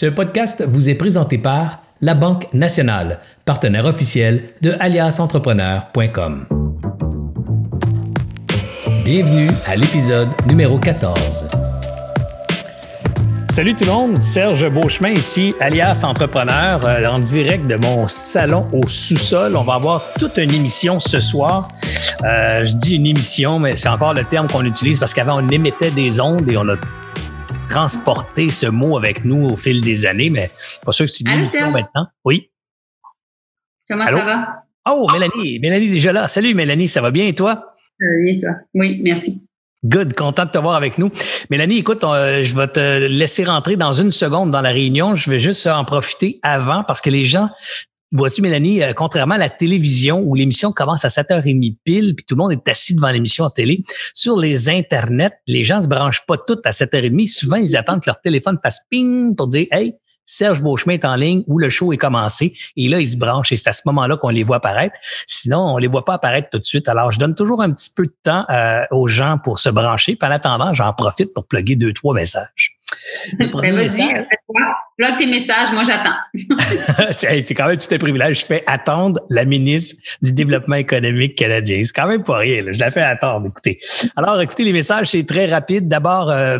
Ce podcast vous est présenté par La Banque Nationale, partenaire officiel de aliasentrepreneur.com. Bienvenue à l'épisode numéro 14. Salut tout le monde, Serge Beauchemin ici, alias entrepreneur, euh, en direct de mon salon au sous-sol. On va avoir toute une émission ce soir. Euh, je dis une émission, mais c'est encore le terme qu'on utilise parce qu'avant on émettait des ondes et on a transporté ce mot avec nous au fil des années, mais pas sûr que émission Serge? maintenant. Oui. Comment Allô? ça va? Oh, Mélanie, Mélanie est déjà là. Salut Mélanie, ça va bien et toi? Euh, bien, toi? Oui, merci. Good, content de te voir avec nous. Mélanie, écoute, euh, je vais te laisser rentrer dans une seconde dans la réunion. Je vais juste en profiter avant parce que les gens, vois-tu, Mélanie, euh, contrairement à la télévision où l'émission commence à 7h30 pile, puis tout le monde est assis devant l'émission en télé, sur les internets, les gens se branchent pas toutes à 7h30. Souvent, ils attendent que leur téléphone fasse ping pour dire, hey, Serge Beauchemin est en ligne ou le show est commencé. Et là, ils se branchent et c'est à ce moment-là qu'on les voit apparaître. Sinon, on les voit pas apparaître tout de suite. Alors, je donne toujours un petit peu de temps euh, aux gens pour se brancher. Puis en attendant, j'en profite pour plugger deux, trois messages. Le premier Ben, vas-y, message- fais-toi. Bloque tes messages, moi j'attends. c'est quand même tout un privilège. Je fais attendre la ministre du Développement économique canadien. C'est quand même pas rien. là. Je la fais attendre. Écoutez. Alors, écoutez, les messages, c'est très rapide. D'abord, euh,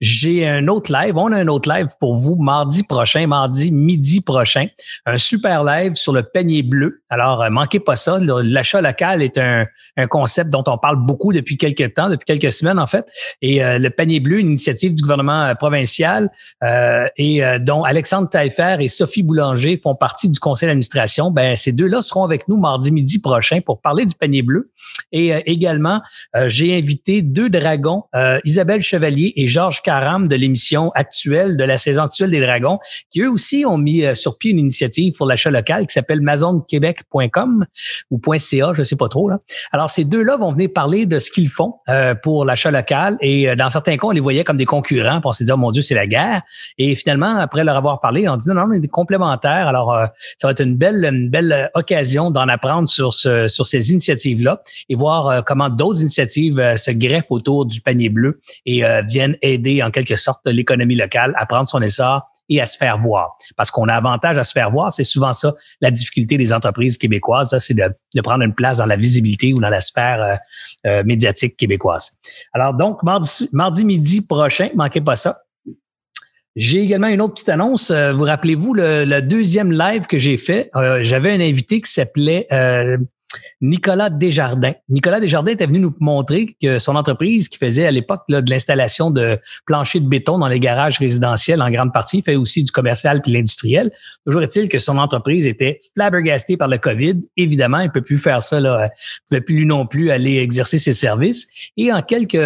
j'ai un autre live. On a un autre live pour vous mardi prochain, mardi midi prochain. Un super live sur le panier bleu. Alors, euh, manquez pas ça. L'achat local est un, un concept dont on parle beaucoup depuis quelques temps, depuis quelques semaines en fait. Et euh, le panier bleu, une initiative du gouvernement euh, provincial euh, et dont Alexandre Taillefer et Sophie Boulanger font partie du conseil d'administration. Ben, ces deux-là seront avec nous mardi midi prochain pour parler du panier bleu. Et également, j'ai invité deux dragons, Isabelle Chevalier et Georges De l'émission actuelle, de la saison actuelle des dragons, qui eux aussi ont mis euh, sur pied une initiative pour l'achat local qui s'appelle mazonquebec.com ou .ca, je sais pas trop. Là. Alors, ces deux-là vont venir parler de ce qu'ils font euh, pour l'achat local. Et euh, dans certains cas, on les voyait comme des concurrents. On s'est dit, oh mon Dieu, c'est la guerre. Et finalement, après leur avoir parlé, on dit, non, non, on est complémentaires. Alors, ça va être une belle, une belle occasion d'en apprendre sur, ce, sur ces initiatives-là et voir comment d'autres initiatives se greffent autour du panier bleu et viennent aider en quelque sorte l'économie locale à prendre son essor et à se faire voir. Parce qu'on a avantage à se faire voir, c'est souvent ça la difficulté des entreprises québécoises, c'est de, de prendre une place dans la visibilité ou dans la sphère euh, euh, médiatique québécoise. Alors donc, mardi, mardi midi prochain, manquez pas ça. J'ai également une autre petite annonce. Euh, vous rappelez-vous le, le deuxième live que j'ai fait? Euh, J'avais un invité qui s'appelait euh, Nicolas Desjardins. Nicolas Desjardins était venu nous montrer que son entreprise, qui faisait à l'époque de l'installation de planchers de béton dans les garages résidentiels en grande partie, fait aussi du commercial puis l'industriel. Toujours est-il que son entreprise était flabbergastée par le COVID. Évidemment, il peut plus faire ça. Là. Il pouvait plus lui non plus aller exercer ses services. Et en quelques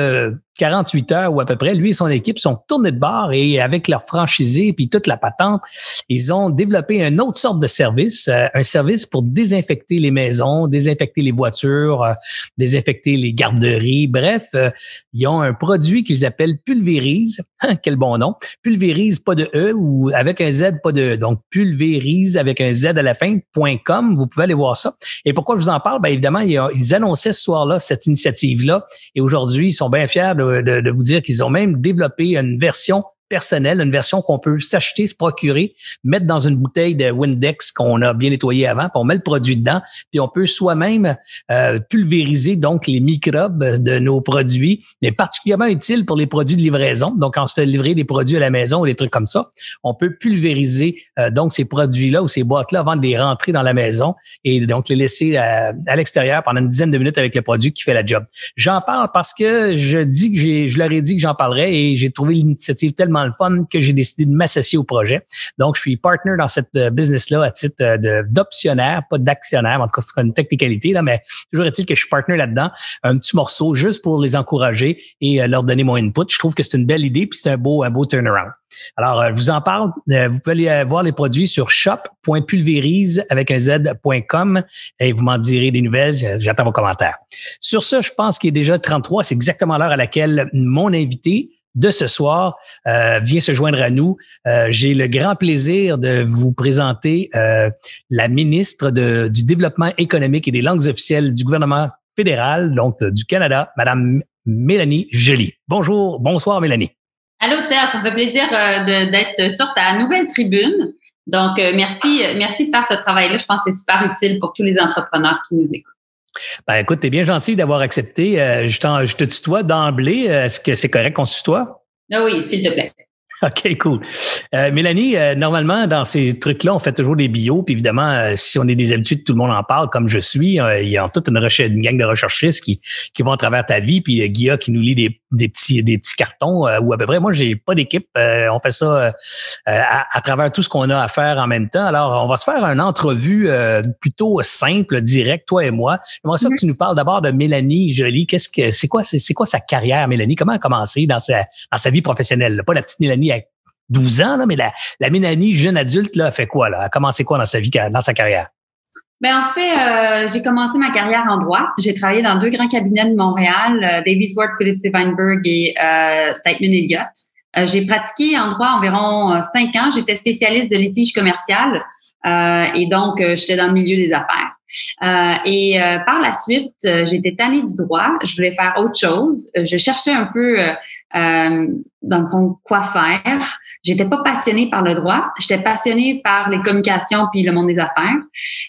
48 heures ou à peu près, lui et son équipe sont tournés de bord et avec leur franchisé puis toute la patente, ils ont développé une autre sorte de service, euh, un service pour désinfecter les maisons, désinfecter les voitures, euh, désinfecter les garderies. Bref, euh, ils ont un produit qu'ils appellent Pulvérise. Quel bon nom. Pulvérise, pas de E ou avec un Z, pas de E. Donc, Pulvérise avec un Z à la fin, .com. Vous pouvez aller voir ça. Et pourquoi je vous en parle? Bien, évidemment, ils, annonçaient ce soir-là cette initiative-là. Et aujourd'hui, ils sont bien de, de- vous dire qu'ils ont même développé une version personnelle, une version qu'on peut s'acheter, se procurer, mettre dans une bouteille de Windex qu'on a bien nettoyé avant, puis on met le produit dedans, puis on peut soi-même euh, pulvériser donc les microbes de nos produits, mais particulièrement utile pour les produits de livraison. Donc, on se fait livrer des produits à la maison ou des trucs comme ça, on peut pulvériser euh, donc ces produits-là ou ces boîtes-là avant de les rentrer dans la maison et donc les laisser à, à l'extérieur pendant une dizaine de minutes avec le produit qui fait la job. J'en parle parce que je dis que j'ai, je leur ai dit que j'en parlerais et j'ai trouvé l'initiative tellement le fun que j'ai décidé de m'associer au projet. Donc, je suis partner dans cette euh, business-là à titre euh, d'optionnaire, pas d'actionnaire. En tout cas, c'est une technicalité, là, mais toujours est-il que je suis partner là-dedans. Un petit morceau juste pour les encourager et euh, leur donner mon input. Je trouve que c'est une belle idée puis c'est un beau, un beau turnaround. Alors, je vous en parle. Vous pouvez aller voir les produits sur shop.pulvérise avec un z.com et vous m'en direz des nouvelles. J'attends vos commentaires. Sur ce, je pense qu'il est déjà 33. C'est exactement l'heure à laquelle mon invité de ce soir euh, vient se joindre à nous. Euh, J'ai le grand plaisir de vous présenter euh, la ministre du Développement économique et des langues officielles du gouvernement fédéral, donc du Canada, Madame Mélanie Joly. Bonjour, bonsoir Mélanie. Allô Serge, ça me fait plaisir d'être sur ta nouvelle tribune. Donc, merci, merci de faire ce travail-là. Je pense que c'est super utile pour tous les entrepreneurs qui nous écoutent. Ben, écoute, tu es bien gentil d'avoir accepté. Euh, je, je, te tutoie d'emblée. Est-ce que c'est correct qu'on se tutoie? Ah oui, s'il te plaît. OK, cool. Euh, Mélanie, euh, normalement, dans ces trucs-là, on fait toujours des bios. Puis évidemment, euh, si on est des habitudes, tout le monde en parle, comme je suis. il y a toute une, une gang de recherchistes qui, qui vont à travers ta vie. Puis Guilla qui nous lit des, des petits, des petits cartons ou à peu près. Moi, j'ai pas d'équipe. on fait ça à, travers tout ce qu'on a à faire en même temps. Alors, on va se faire une entrevue plutôt simple, directe, toi et moi. J'aimerais ça que tu nous parles d'abord de Mélanie Jolie. Qu'est-ce que c'est quoi, c'est quoi sa carrière, Mélanie? Comment elle a commencé dans sa, dans sa vie professionnelle? Pas la petite Mélanie 12 ans, là, mais la, la jeune adulte, là, a fait quoi? Là? a commencé quoi dans sa vie, dans sa carrière? Ben en fait, euh, j'ai commencé ma carrière en droit. J'ai travaillé dans deux grands cabinets de Montréal, euh, Davis Ward, Phillips Weinberg et euh, Statement Elliott. Euh, j'ai pratiqué en droit environ cinq ans. J'étais spécialiste de litige commercial et donc j'étais dans le milieu des affaires. et par la suite, j'étais tannée du droit. Je voulais faire autre chose. je cherchais un peu euh, dans le fond, quoi faire? J'étais pas passionnée par le droit, j'étais passionnée par les communications puis le monde des affaires.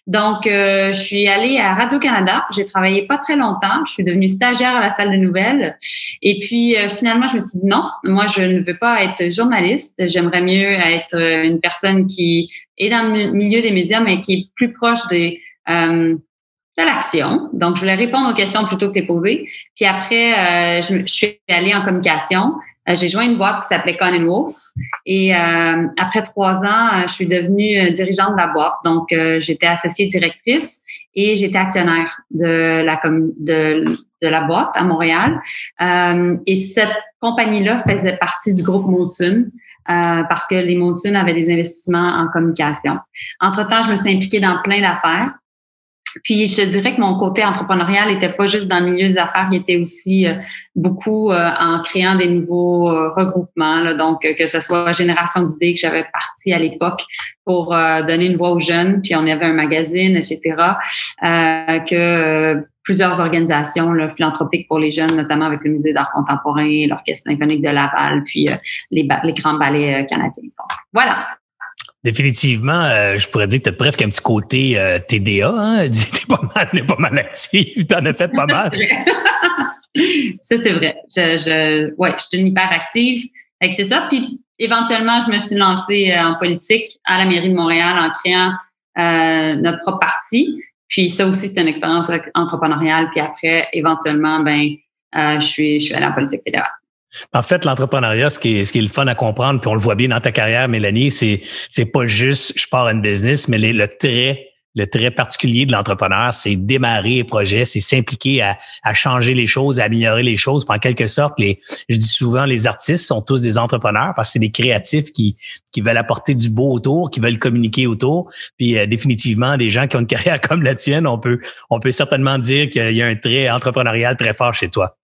Donc, euh, je suis allée à Radio-Canada. J'ai travaillé pas très longtemps. Je suis devenue stagiaire à la salle de nouvelles. Et puis, euh, finalement, je me suis dit non, moi, je ne veux pas être journaliste. J'aimerais mieux être une personne qui est dans le milieu des médias, mais qui est plus proche des de l'action. Donc, je voulais répondre aux questions plutôt que les poser. Puis après, euh, je, suis allée en communication. Euh, j'ai joint une boîte qui s'appelait Conan Wolf. Et euh, après trois ans, je suis devenue dirigeante de la boîte. Donc, j'étais associée directrice et j'étais actionnaire de la de, de la boîte à Montréal. et cette compagnie-là faisait partie du groupe Molson. parce que les Molson avaient des investissements en communication. Entre-temps, je me suis impliquée dans plein d'affaires. Puis je dirais que mon côté entrepreneurial n'était pas juste dans le milieu des affaires, il était aussi euh, beaucoup euh, en créant des nouveaux euh, regroupements. Donc que ce soit Génération d'idées que j'avais parti à l'époque pour donner une voix aux jeunes, puis on avait un magazine, etc. que plusieurs organisations là, philanthropiques pour les jeunes, notamment avec le Musée d'art contemporain, l'Orchestre symphonique de Laval, puis les, les grands ballets canadiens. voilà. Définitivement, euh, je pourrais dire que tu as presque un petit côté euh, TDA. Hein? T'es pas mal, pas mal actif. T'en as fait pas mal. ça, c'est vrai. Je, je, ouais, je suis une hyperactive. C'est ça. Puis éventuellement, je me suis lancée euh, en politique à la mairie de Montréal en créant notre propre parti. Puis ça aussi, c'est une expérience entrepreneuriale. Puis après, éventuellement, ben, je suis, je suis allée en politique fédérale. En fait, l'entrepreneuriat, ce qui est, le fun à comprendre, puis on le voit bien dans ta carrière, Mélanie, c'est, pas juste je pars une business, mais le trait, particulier de l'entrepreneur, c'est démarrer un projet, c'est s'impliquer à, changer les choses, à améliorer les choses. Puis en quelque sorte, les, je dis souvent, les artistes sont tous des entrepreneurs parce que c'est des créatifs qui, veulent apporter du beau autour, qui veulent communiquer autour. Puis euh, définitivement, des gens qui ont une carrière comme la tienne, on peut certainement dire qu'il y a un trait entrepreneurial très fort chez toi.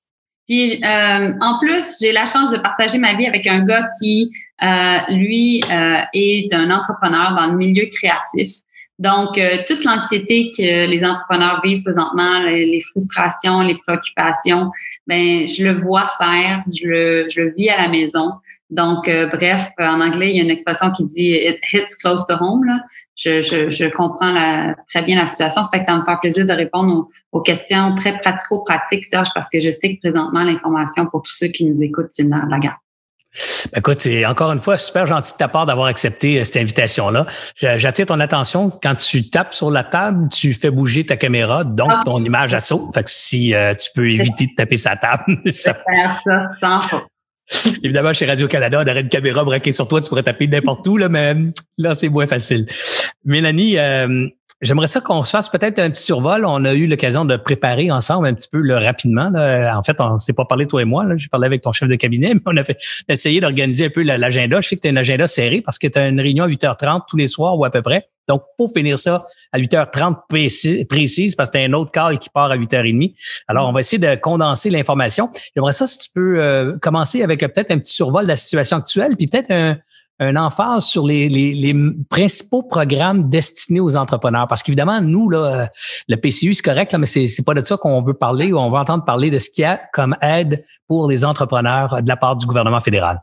Puis euh, en plus, j'ai la chance de partager ma vie avec un gars qui, euh, lui, euh, est un entrepreneur dans le milieu créatif. Donc, euh, toute l'anxiété que les entrepreneurs vivent présentement, les, frustrations, les préoccupations, ben, je le vois faire, je le, je le vis à la maison. Donc, euh, bref, en anglais, il y a une expression qui dit "it hits close to home". Je, je, je comprends la, très bien la situation. Ça fait que ça me fait plaisir de répondre aux, questions très pratico-pratiques, Serge, parce que je sais que présentement, l'information pour tous ceux qui nous écoutent, c'est de la garde. Ben, écoute, c'est encore une fois super gentil de ta part d'avoir accepté euh, cette invitation-là. J'attire ton attention quand tu tapes sur la table, tu fais bouger ta caméra, donc ah. ton image à saut. Fait que si euh, tu peux éviter de taper sa table, ça. Faire ça sans Évidemment, chez Radio-Canada, on aurait une caméra braquée sur toi, tu pourrais taper n'importe où, là, mais là, c'est moins facile. Mélanie, euh, j'aimerais ça qu'on se fasse peut-être un petit survol. On a eu l'occasion de préparer ensemble un petit peu là, rapidement. En fait, on ne s'est pas parlé, toi et moi. J'ai parlé avec ton chef de cabinet, mais on a fait essayé d'organiser un peu l'agenda. Je sais que tu as un agenda serré parce que tu as une réunion à 8h30 tous les soirs ou à peu près. Donc, faut finir ça à 8h30 précise, parce que c'est un autre call qui part à 8h30. Alors, on va essayer de condenser l'information. J'aimerais ça si tu peux euh, commencer avec euh, peut-être un petit survol de la situation actuelle, puis peut-être un, un emphase sur les, les, les, principaux programmes destinés aux entrepreneurs. Parce qu'évidemment, nous, là, euh, le PCU, c'est correct, là, mais c'est, c'est pas de ça qu'on veut parler. On veut entendre parler de ce qu'il y a comme aide pour les entrepreneurs de la part du gouvernement fédéral.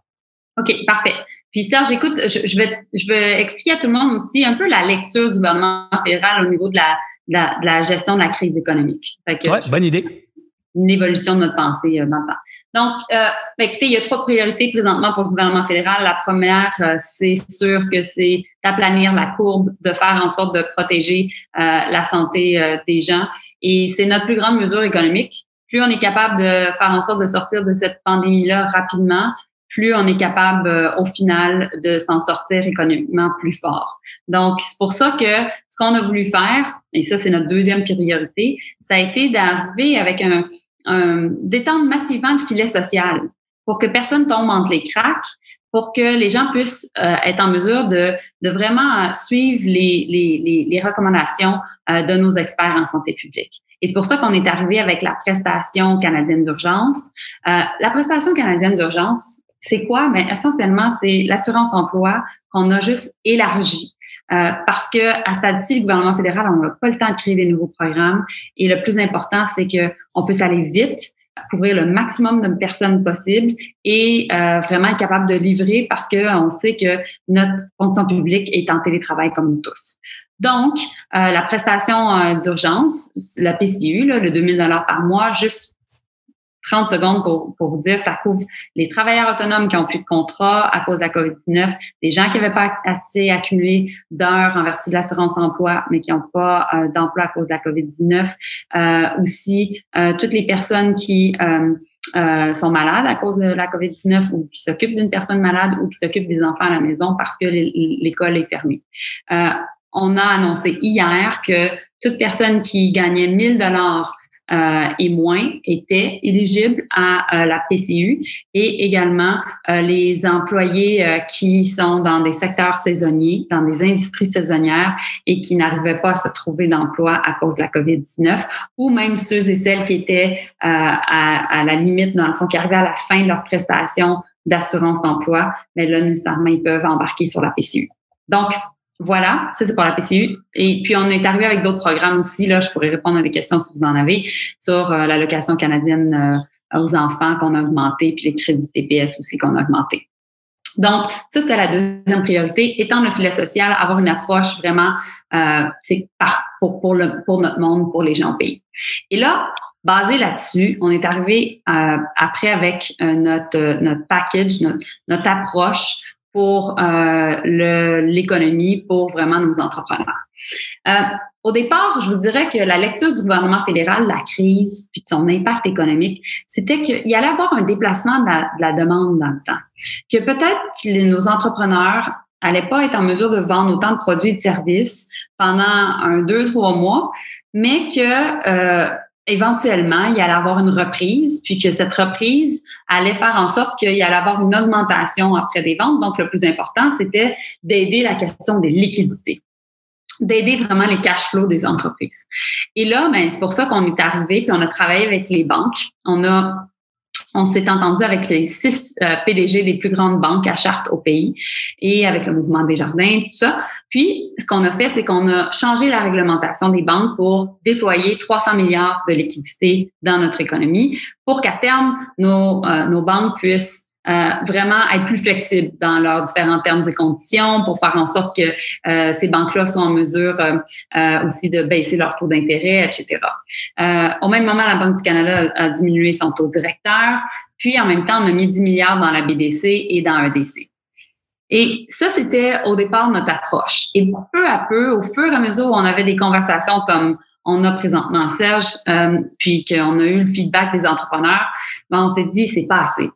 OK, parfait. Puis Serge, écoute, je, vais, je vais expliquer à tout le monde aussi un peu la lecture du gouvernement fédéral au niveau de la, de la, gestion de la crise économique. Oui, bonne idée. Une évolution de notre pensée euh, dans le temps. Donc, euh, ben, écoutez, il y a trois priorités présentement pour le gouvernement fédéral. La première, euh, c'est sûr que c'est d'aplanir la courbe, de faire en sorte de protéger euh, la santé euh, des gens. Et c'est notre plus grande mesure économique. Plus on est capable de faire en sorte de sortir de cette pandémie-là rapidement, plus on est capable euh, au final de s'en sortir économiquement plus fort. Donc, c'est pour ça que ce qu'on a voulu faire, et ça c'est notre deuxième priorité, ça a été d'arriver avec un, un d'étendre massivement le filet social pour que personne tombe entre les cracks, pour que les gens puissent euh, être en mesure de, de vraiment suivre les, les, les, recommandations euh, de nos experts en santé publique. Et c'est pour ça qu'on est arrivé avec la prestation canadienne d'urgence. Euh, la prestation canadienne d'urgence, c'est quoi? Mais ben, essentiellement, c'est l'assurance emploi qu'on a juste élargi. Euh, parce que à stade-ci, le gouvernement fédéral, on n'a pas le temps de créer des nouveaux programmes. Et le plus important, c'est que on puisse aller vite, couvrir le maximum de personnes possible et euh, vraiment être capable de livrer parce que on sait que notre fonction publique est en télétravail comme nous tous. Donc, euh, la prestation euh, d'urgence, la PCU, là, le 2000 dollars par mois, juste 30 secondes pour, pour vous dire, ça couvre les travailleurs autonomes qui ont plus de contrat à cause de la COVID-19, les gens qui n'avaient pas assez accumulé d'heures en vertu de l'assurance emploi, mais qui n'ont pas euh, d'emploi à cause de la COVID-19, euh, aussi euh, toutes les personnes qui euh, sont malades à cause de la COVID-19 ou qui s'occupent d'une personne malade ou qui s'occupent des enfants à la maison parce que l'école est fermée. on a annoncé hier que toute personne qui gagnait 1000 dollars euh, et moins étaient éligibles à euh, la PCU et également euh, les employés qui sont dans des secteurs saisonniers, dans des industries saisonnières et qui n'arrivaient pas à se trouver d'emploi à cause de la COVID-19 ou même ceux et celles qui étaient à, à, la limite, dans le fond, qui arrivaient à la fin de leur prestation d'assurance emploi, mais là, nécessairement, ils peuvent embarquer sur la PCU. Donc, voilà, ça c'est pour la PCU. Et puis on est arrivé avec d'autres programmes aussi. Là, je pourrais répondre à des questions si vous en avez sur euh, l'allocation canadienne euh, aux enfants qu'on a augmenté, puis les crédits TPS aussi qu'on a augmenté. Donc, ça, c'était la deuxième priorité. Étendre le filet social, avoir une approche vraiment euh, pour, pour, le, pour notre monde, pour les gens au pays. Et là, basé là-dessus, on est arrivé euh, après avec notre, notre package, notre, notre approche pour euh, l'économie, pour vraiment nos entrepreneurs. Euh, au départ, je vous dirais que la lecture du gouvernement fédéral, la crise, puis de son impact économique, c'était qu'il y allait avoir un déplacement de la, demande dans le temps. Que peut-être que nos entrepreneurs n'allaient pas être en mesure de vendre autant de produits et de services pendant un, deux, trois mois, mais que euh, éventuellement, il allait avoir une reprise, puis que cette reprise allait faire en sorte qu'il allait avoir une augmentation après des ventes. Donc, le plus important, c'était d'aider la question des liquidités d'aider vraiment les cash flows des entreprises. Et là, ben, c'est pour ça qu'on est arrivé, puis on a travaillé avec les banques. On a on s'est entendu avec les six euh, PDG des plus grandes banques à charte au pays et avec le mouvement des jardins, tout ça. Puis, ce qu'on a fait, c'est qu'on a changé la réglementation des banques pour déployer 300 milliards de liquidités dans notre économie pour qu'à terme, nos, euh, nos banques puissent euh, vraiment être plus flexibles dans leurs différents termes et conditions pour faire en sorte que euh, ces banques-là soient en mesure euh, aussi de baisser leur taux d'intérêt, etc. au même moment, la Banque du Canada a, diminué son taux directeur, puis en même temps, on a mis 10 milliards dans la BDC et dans un DC. Et ça, c'était au départ notre approche. Et peu à peu, au fur et à mesure où on avait des conversations comme on a présentement Serge, puis qu'on a eu le feedback des entrepreneurs, ben on s'est dit c'est pas assez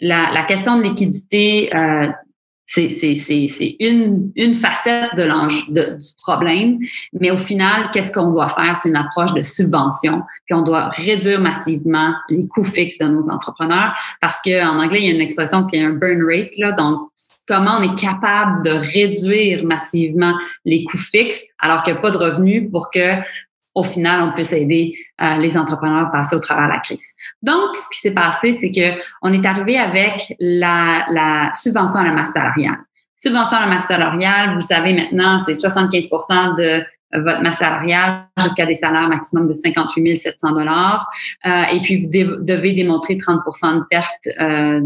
la, question de liquidité, euh, c'est une, une facette de de, du problème, mais au final, qu'est-ce qu'on doit faire? C'est une approche de subvention, puis on doit réduire massivement les coûts fixes de nos entrepreneurs, parce qu'en anglais, il y a une expression qui est un burn rate, là, donc comment on est capable de réduire massivement les coûts fixes alors qu'il n'y a pas de revenus pour que au final, on puisse aider euh, les entrepreneurs à passer au travers de la crise. Donc, ce qui s'est passé, c'est que on est arrivé avec la, la subvention à la masse salariale. Subvention à la masse salariale, vous savez maintenant, c'est 75% de votre masse salariale jusqu'à des salaires maximum de 58 700 dollars. Euh, et puis, vous devez démontrer 30% de perte euh,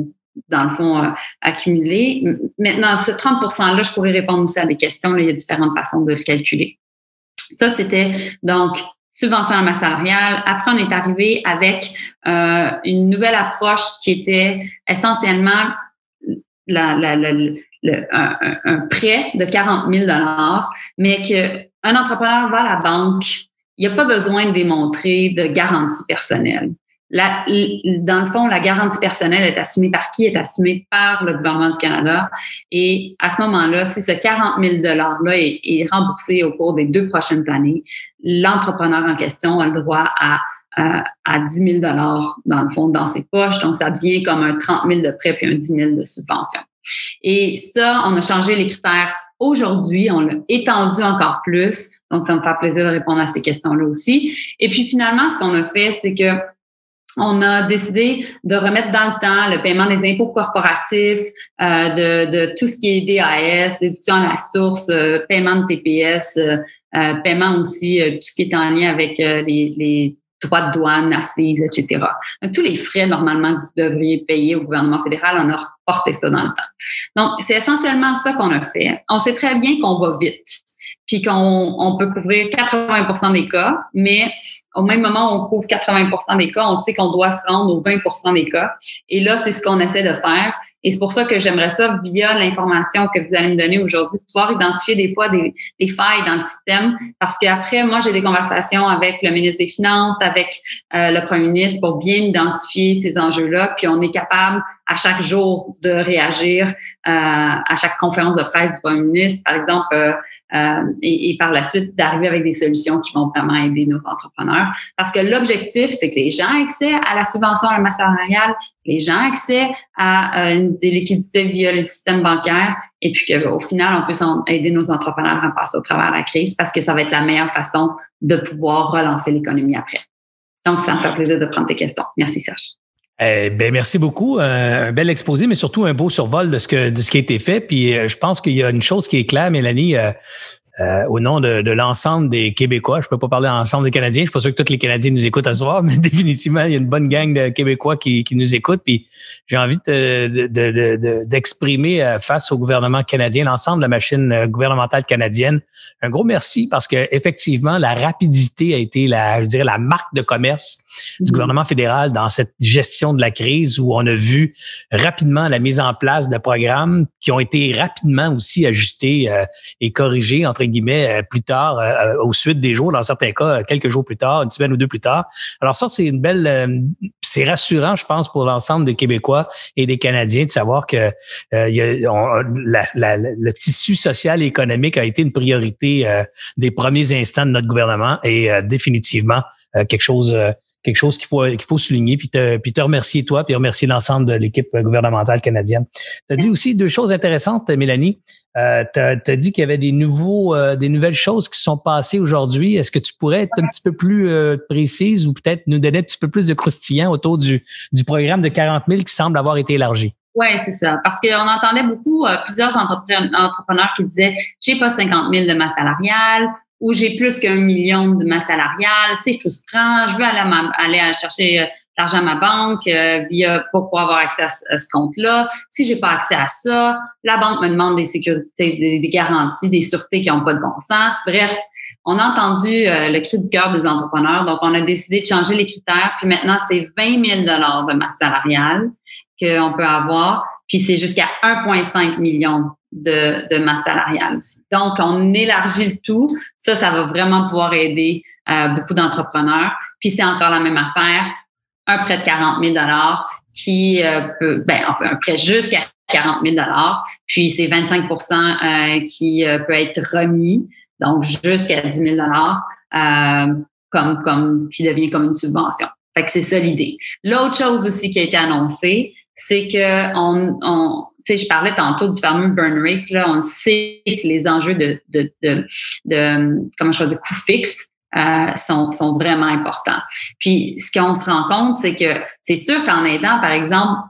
dans le fond, accumulé. Maintenant, ce 30 %-là, je pourrais répondre aussi à des questions. il y a différentes façons de le calculer. Ça, c'était donc subvention à masse salariale. Après, on est arrivé avec euh, une nouvelle approche qui était essentiellement un, prêt de 40 000 mais qu'un entrepreneur va à la banque, il n'y a pas besoin de démontrer de garantie personnelle. La, dans le fond, la garantie personnelle est assumée par qui? Est assumée par le gouvernement du Canada. Et à ce moment-là, si ce 40 000 $-là est, est, remboursé au cours des deux prochaines années, l'entrepreneur en question a le droit à, à, à 10 000 dans le fond, dans ses poches. Donc, ça devient comme un 30 000 de prêt puis un 10 000 de subvention. Et ça, on a changé les critères aujourd'hui, on l'a étendu encore plus. Donc, ça me fait plaisir de répondre à ces questions-là aussi. Et puis, finalement, ce qu'on a fait, c'est que on a décidé de remettre dans le temps le paiement des impôts corporatifs, euh, de, de, tout ce qui est DAS, déduction à la source, euh, paiement de TPS, euh, euh, paiement aussi, tout ce qui est en lien avec les, les, droits de douane, assises, etc. Donc, tous les frais normalement que vous devriez payer au gouvernement fédéral, on a reporté ça dans le temps. Donc, c'est essentiellement ça qu'on a fait. On sait très bien qu'on va vite puis qu'on on peut couvrir 80 des cas, mais au même moment où on couvre 80 des cas, on sait qu'on doit se rendre aux 20% des cas. Et là, c'est ce qu'on essaie de faire. Et c'est pour ça que j'aimerais ça, via l'information que vous allez me donner aujourd'hui, pouvoir identifier des fois des, des failles dans le système. Parce qu'après, moi, j'ai des conversations avec le ministre des Finances, avec euh, le premier ministre pour bien identifier ces enjeux-là. Puis on est capable à chaque jour de réagir euh, à chaque conférence de presse du premier ministre, par exemple, euh, euh, et, et, par la suite d'arriver avec des solutions qui vont vraiment aider nos entrepreneurs. Parce que l'objectif, c'est que les gens aient accès à la subvention à la masse salariale, les gens aient accès à euh, des liquidités via le système bancaire, et puis qu'au final, on puisse aider nos entrepreneurs à passer au travers de la crise, parce que ça va être la meilleure façon de pouvoir relancer l'économie après. Donc, ça me fait plaisir de prendre tes questions. Merci, Serge. Eh ben, merci beaucoup. Euh, un bel exposé, mais surtout un beau survol de ce, que, de ce qui a été fait. Puis euh, je pense qu'il y a une chose qui est claire, Mélanie. Euh, euh, au nom de, de l'ensemble des Québécois. Je peux pas parler de l'ensemble des Canadiens. Je suis pas sûr que tous les Canadiens nous écoutent à ce soir, mais définitivement, il y a une bonne gang de Québécois qui, qui nous écoutent. Puis j'ai envie d'exprimer de, de, face au gouvernement canadien, l'ensemble de la machine gouvernementale canadienne, un gros merci parce que effectivement, la rapidité a été la, je dirais, la marque de commerce du mm-hmm. gouvernement fédéral dans cette gestion de la crise où on a vu rapidement la mise en place de programmes qui ont été rapidement aussi ajustés euh, et corrigés entre guillemets euh, plus tard euh, au suite des jours dans certains cas quelques jours plus tard une semaine ou deux plus tard alors ça c'est une belle c'est rassurant je pense pour l'ensemble des Québécois et des Canadiens de savoir que il y a, le tissu social et économique a été une priorité des premiers instants de notre gouvernement et définitivement quelque chose quelque chose qu'il faut qu'il faut souligner puis te puis te remercier toi puis remercier l'ensemble de l'équipe gouvernementale canadienne. Tu as dit aussi deux choses intéressantes Mélanie. Euh, tu as, dit qu'il y avait des nouveaux euh, des nouvelles choses qui sont passées aujourd'hui. Est-ce que tu pourrais être un petit peu plus euh, précise ou peut-être nous donner un petit peu plus de croustillant autour du du programme de 40 000 qui semble avoir été élargi? Oui, c'est ça. Parce qu'on entendait beaucoup euh, plusieurs entrepreneurs qui disaient j'ai pas 50 000 de masse salariale ou j'ai plus qu'un million de masse salariale, c'est frustrant, je veux aller, aller chercher euh, l'argent à ma banque euh, via pour pouvoir avoir accès à ce, compte-là. Si j'ai pas accès à ça, la banque me demande des sécurités, des, garanties, des sûretés qui n'ont pas de bon sens. Bref, on a entendu euh, le cri du cœur des entrepreneurs, donc on a décidé de changer les critères. Puis maintenant, c'est 20 000 dollars de masse salariale qu'on peut avoir, puis c'est jusqu'à 1,5 million de, de masse salariale aussi. Donc, on élargit le tout. Ça, ça va vraiment pouvoir aider euh, beaucoup d'entrepreneurs. Puis c'est encore la même affaire, un prêt de 40 000 qui euh, peut, ben, enfin, un prêt jusqu'à 40 000 puis c'est 25% euh, qui euh, peut être remis, donc jusqu'à 10 000 euh, comme, comme, qui devient comme une subvention. Fait que c'est ça l'idée. L'autre chose aussi qui a été annoncée, c'est que on, on tu sais, je parlais tantôt du fameux burn rate, là, on sait que les enjeux de, de, de, de comment je de coûts fixes euh, sont, sont vraiment importants. Puis, ce qu'on se rend compte, c'est que c'est sûr qu'en aidant, par exemple,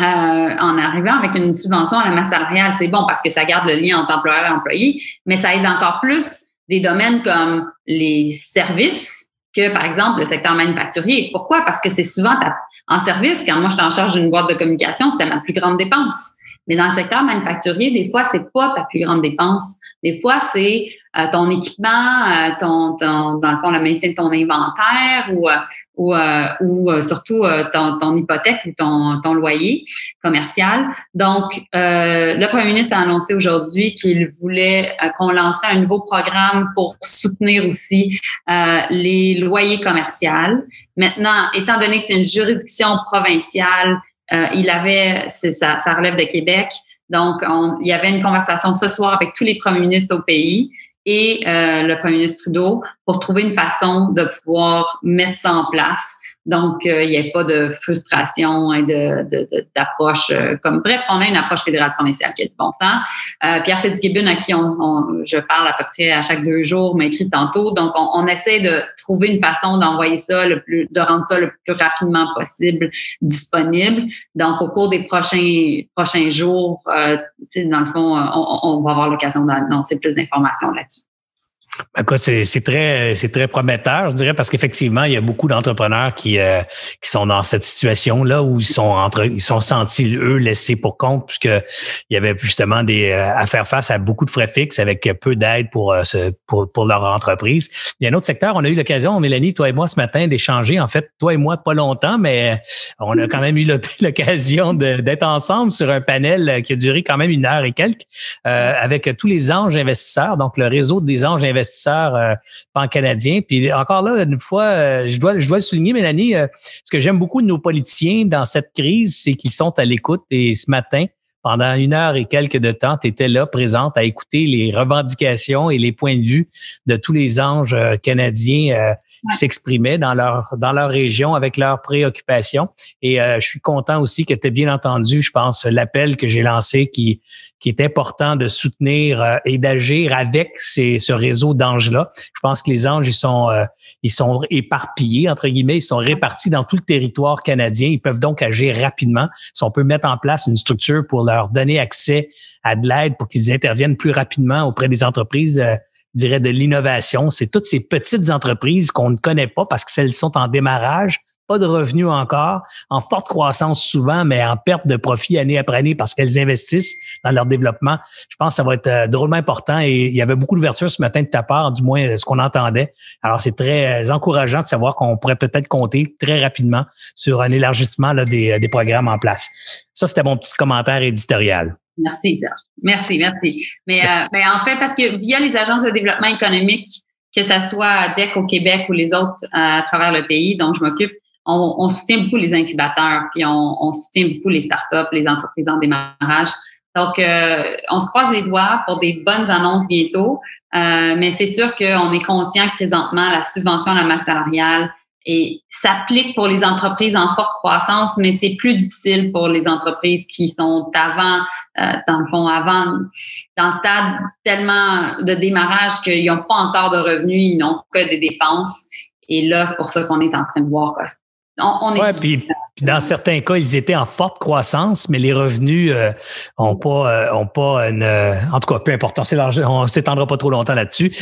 euh, en arrivant avec une subvention à la masse salariale, c'est bon parce que ça garde le lien entre employeur et employé, mais ça aide encore plus des domaines comme les services, que, par exemple, le secteur manufacturier. Pourquoi? Parce que c'est souvent en service. Quand moi, j'étais en charge d'une boîte de communication, c'était ma plus grande dépense. Mais dans le secteur manufacturier, des fois, c'est pas ta plus grande dépense. Des fois, c'est euh, ton équipement, euh, ton, ton, dans le fond, le maintien de ton inventaire ou, euh, ou, ou surtout ton, ton, hypothèque ou ton, ton loyer commercial. Donc, le premier ministre a annoncé aujourd'hui qu'il voulait qu'on lançait un nouveau programme pour soutenir aussi les loyers commerciaux. Maintenant, étant donné que c'est une juridiction provinciale, euh, il avait, ça, ça relève de Québec. Donc, on, il y avait une conversation ce soir avec tous les premiers ministres au pays et euh, le premier ministre Trudeau pour trouver une façon de pouvoir mettre ça en place. Donc, euh, il n'y a pas de frustration et d'approche de, de, comme bref, on a une approche fédérale provinciale qui a du bon sens. Euh, Pierre Fitzgibbon, à qui on, je parle à peu près à chaque deux jours, m'a écrit tantôt. Donc, on, on, essaie de trouver une façon d'envoyer ça le plus, de rendre ça le plus rapidement possible disponible. Donc, au cours des prochains prochains jours, euh, dans le fond, on, on va avoir l'occasion d'annoncer plus d'informations là-dessus. C'est très, très prometteur, je dirais, parce qu'effectivement, il y a beaucoup d'entrepreneurs qui, euh, qui sont dans cette situation-là où ils sont entre, ils sont sentis eux laissés pour compte, puisque il y avait justement des euh, à faire face à beaucoup de frais fixes avec peu d'aide pour, euh, pour, pour leur entreprise. Il y a un autre secteur, on a eu l'occasion, Mélanie, toi et moi, ce matin, d'échanger. En fait, toi et moi, pas longtemps, mais on a quand même eu l'occasion d'être ensemble sur un panel qui a duré quand même une heure et quelques, avec tous les anges investisseurs, donc le réseau des anges investisseurs euh, pan-canadiens. Puis encore là, une fois, euh, je dois, je dois souligner, Mélanie, euh, ce que j'aime beaucoup de nos politiciens dans cette crise, c'est qu'ils sont à l'écoute. Et ce matin, pendant une heure et quelques de temps, tu étais là, présente, à écouter les revendications et les points de vue de tous les anges canadiens s'exprimaient dans leur dans leur région avec leurs préoccupations. Et je suis content aussi que tu aies bien entendu, je pense, l'appel que j'ai lancé qui qui est important de soutenir euh, et d'agir avec ces, ce réseau d'anges-là. Je pense que les anges, ils sont, euh, ils sont éparpillés, entre guillemets, ils sont répartis dans tout le territoire canadien. Ils peuvent donc agir rapidement. Si on peut mettre en place une structure pour leur donner accès à de l'aide pour qu'ils interviennent plus rapidement auprès des entreprises, euh, je dirais de l'innovation. C'est toutes ces petites entreprises qu'on ne connaît pas parce que celles sont en démarrage, pas de revenus encore, en forte croissance souvent, mais en perte de profit année après année parce qu'elles investissent dans leur développement. Je pense que ça va être euh, drôlement important et il y avait beaucoup d'ouverture ce matin de ta part, du moins ce qu'on entendait. Alors, c'est très euh, encourageant de savoir qu'on pourrait peut-être compter très rapidement sur un élargissement là, des, euh, des programmes en place. Ça, c'était mon petit commentaire éditorial. Merci, Serge. Merci, merci. Mais, mais en fait, parce que via les agences de développement économique, que ce soit DEC au Québec ou les autres à travers le pays dont je m'occupe, on, soutient beaucoup les incubateurs, puis on, soutient beaucoup les startups, les entreprises en démarrage. Donc, euh, on se croise les doigts pour des bonnes annonces bientôt, euh, mais c'est sûr qu'on est conscient que présentement, la subvention à la masse salariale et s'applique pour les entreprises en forte croissance, mais c'est plus difficile pour les entreprises qui sont avant, euh, dans le fond, avant, dans le stade tellement de démarrage qu'ils n'ont pas encore de revenus, ils n'ont que des dépenses. Et là, c'est pour ça qu'on est en train de voir on, est puis, dans certains cas, ils étaient en forte croissance, mais les revenus euh, ont pas, euh, ont pas une. Euh, en tout cas, peu importe, on s'étendra pas trop longtemps là-dessus.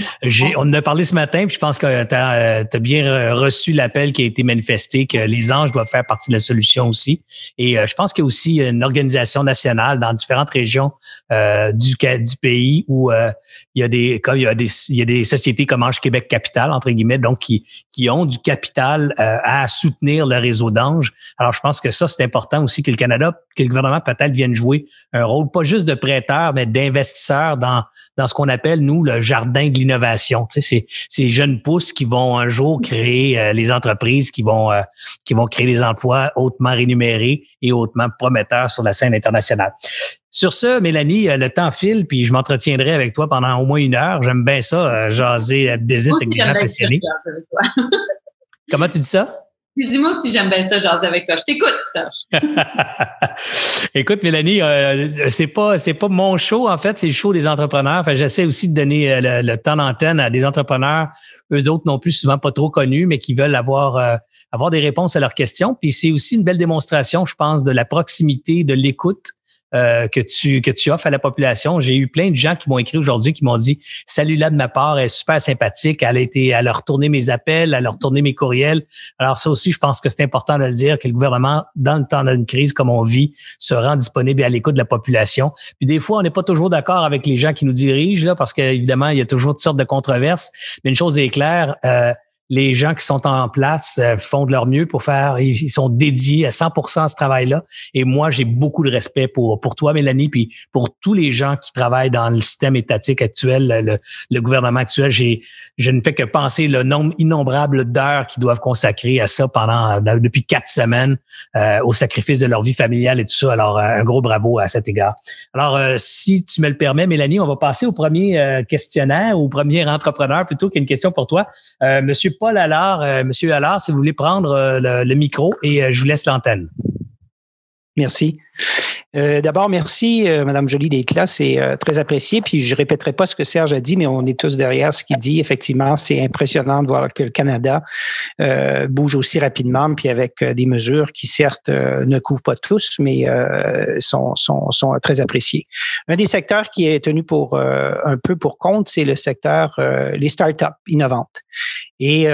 on en a parlé ce matin, puis je pense que tu as, bien reçu l'appel qui a été manifesté que les anges doivent faire partie de la solution aussi. Et je pense qu'il y a aussi une organisation nationale dans différentes régions du, du pays où il y a des il y a des, il y a des sociétés comme Ange Québec Capital entre guillemets, donc qui qui ont du capital à soutenir le réseau d'anges. Alors, je pense que ça, c'est important aussi que le Canada, que le gouvernement peut-être vienne jouer un rôle, pas juste de prêteur, mais d'investisseur dans, dans ce qu'on appelle, nous, le jardin de l'innovation. Tu sais, c'est ces jeunes pousses qui vont un jour créer euh, les entreprises, qui vont, euh, qui vont créer des emplois hautement rémunérés et hautement prometteurs sur la scène internationale. Sur ce, Mélanie, euh, le temps file, puis je m'entretiendrai avec toi pendant au moins une heure. J'aime bien ça, jaser business avec des gens passionnés. Comment tu dis ça? Dis-moi si j'aime bien ça, jaser avec toi. Je t'écoute, Écoute, Mélanie, euh, c'est pas c'est pas mon show en fait, c'est le show des entrepreneurs. Enfin, j'essaie aussi de donner euh, le, temps d'antenne à des entrepreneurs, eux autres non plus souvent pas trop connus, mais qui veulent avoir euh, avoir des réponses à leurs questions. Puis c'est aussi une belle démonstration, je pense, de la proximité, de l'écoute euh, que tu que tu offres à la population. J'ai eu plein de gens qui m'ont écrit aujourd'hui qui m'ont dit salut là de ma part, elle est super sympathique, elle a été elle a retourné mes appels, elle a retourné mes courriels. Alors ça aussi, je pense que c'est important de le dire que le gouvernement dans le temps d'une crise comme on vit se rend disponible et à l'écoute de la population. Puis des fois, on n'est pas toujours d'accord avec les gens qui nous dirigent là parce qu'évidemment, il y a toujours toutes sortes de controverses. Mais une chose est claire, euh, les gens qui sont en place euh, font de leur mieux pour faire, ils sont dédiés à 100% à ce travail-là. Et moi, j'ai beaucoup de respect pour pour toi, Mélanie, puis pour tous les gens qui travaillent dans le système étatique actuel, le, le gouvernement actuel. J'ai, je ne fais que penser le nombre innombrable d'heures qu'ils doivent consacrer à ça pendant euh, depuis quatre semaines, euh, au sacrifice de leur vie familiale et tout ça. Alors, un gros bravo à cet égard. Alors, si tu me le permets, Mélanie, on va passer au premier questionnaire, au premier entrepreneur plutôt qu'une question pour toi, Monsieur Paul Allard. Euh, Monsieur Allard, si vous voulez prendre euh, le, micro et euh, je vous laisse l'antenne. Merci. D'abord, merci, Madame Jolie d'être là. C'est très apprécié. Puis je répéterai pas ce que Serge a dit, mais on est tous derrière ce qu'il dit. Effectivement, c'est impressionnant de voir que le Canada bouge aussi rapidement, puis avec des mesures qui, certes, ne couvrent pas tous, mais sont, sont, sont très appréciées. Un des secteurs qui est tenu pour un peu pour compte, c'est le secteur les startups innovantes. Et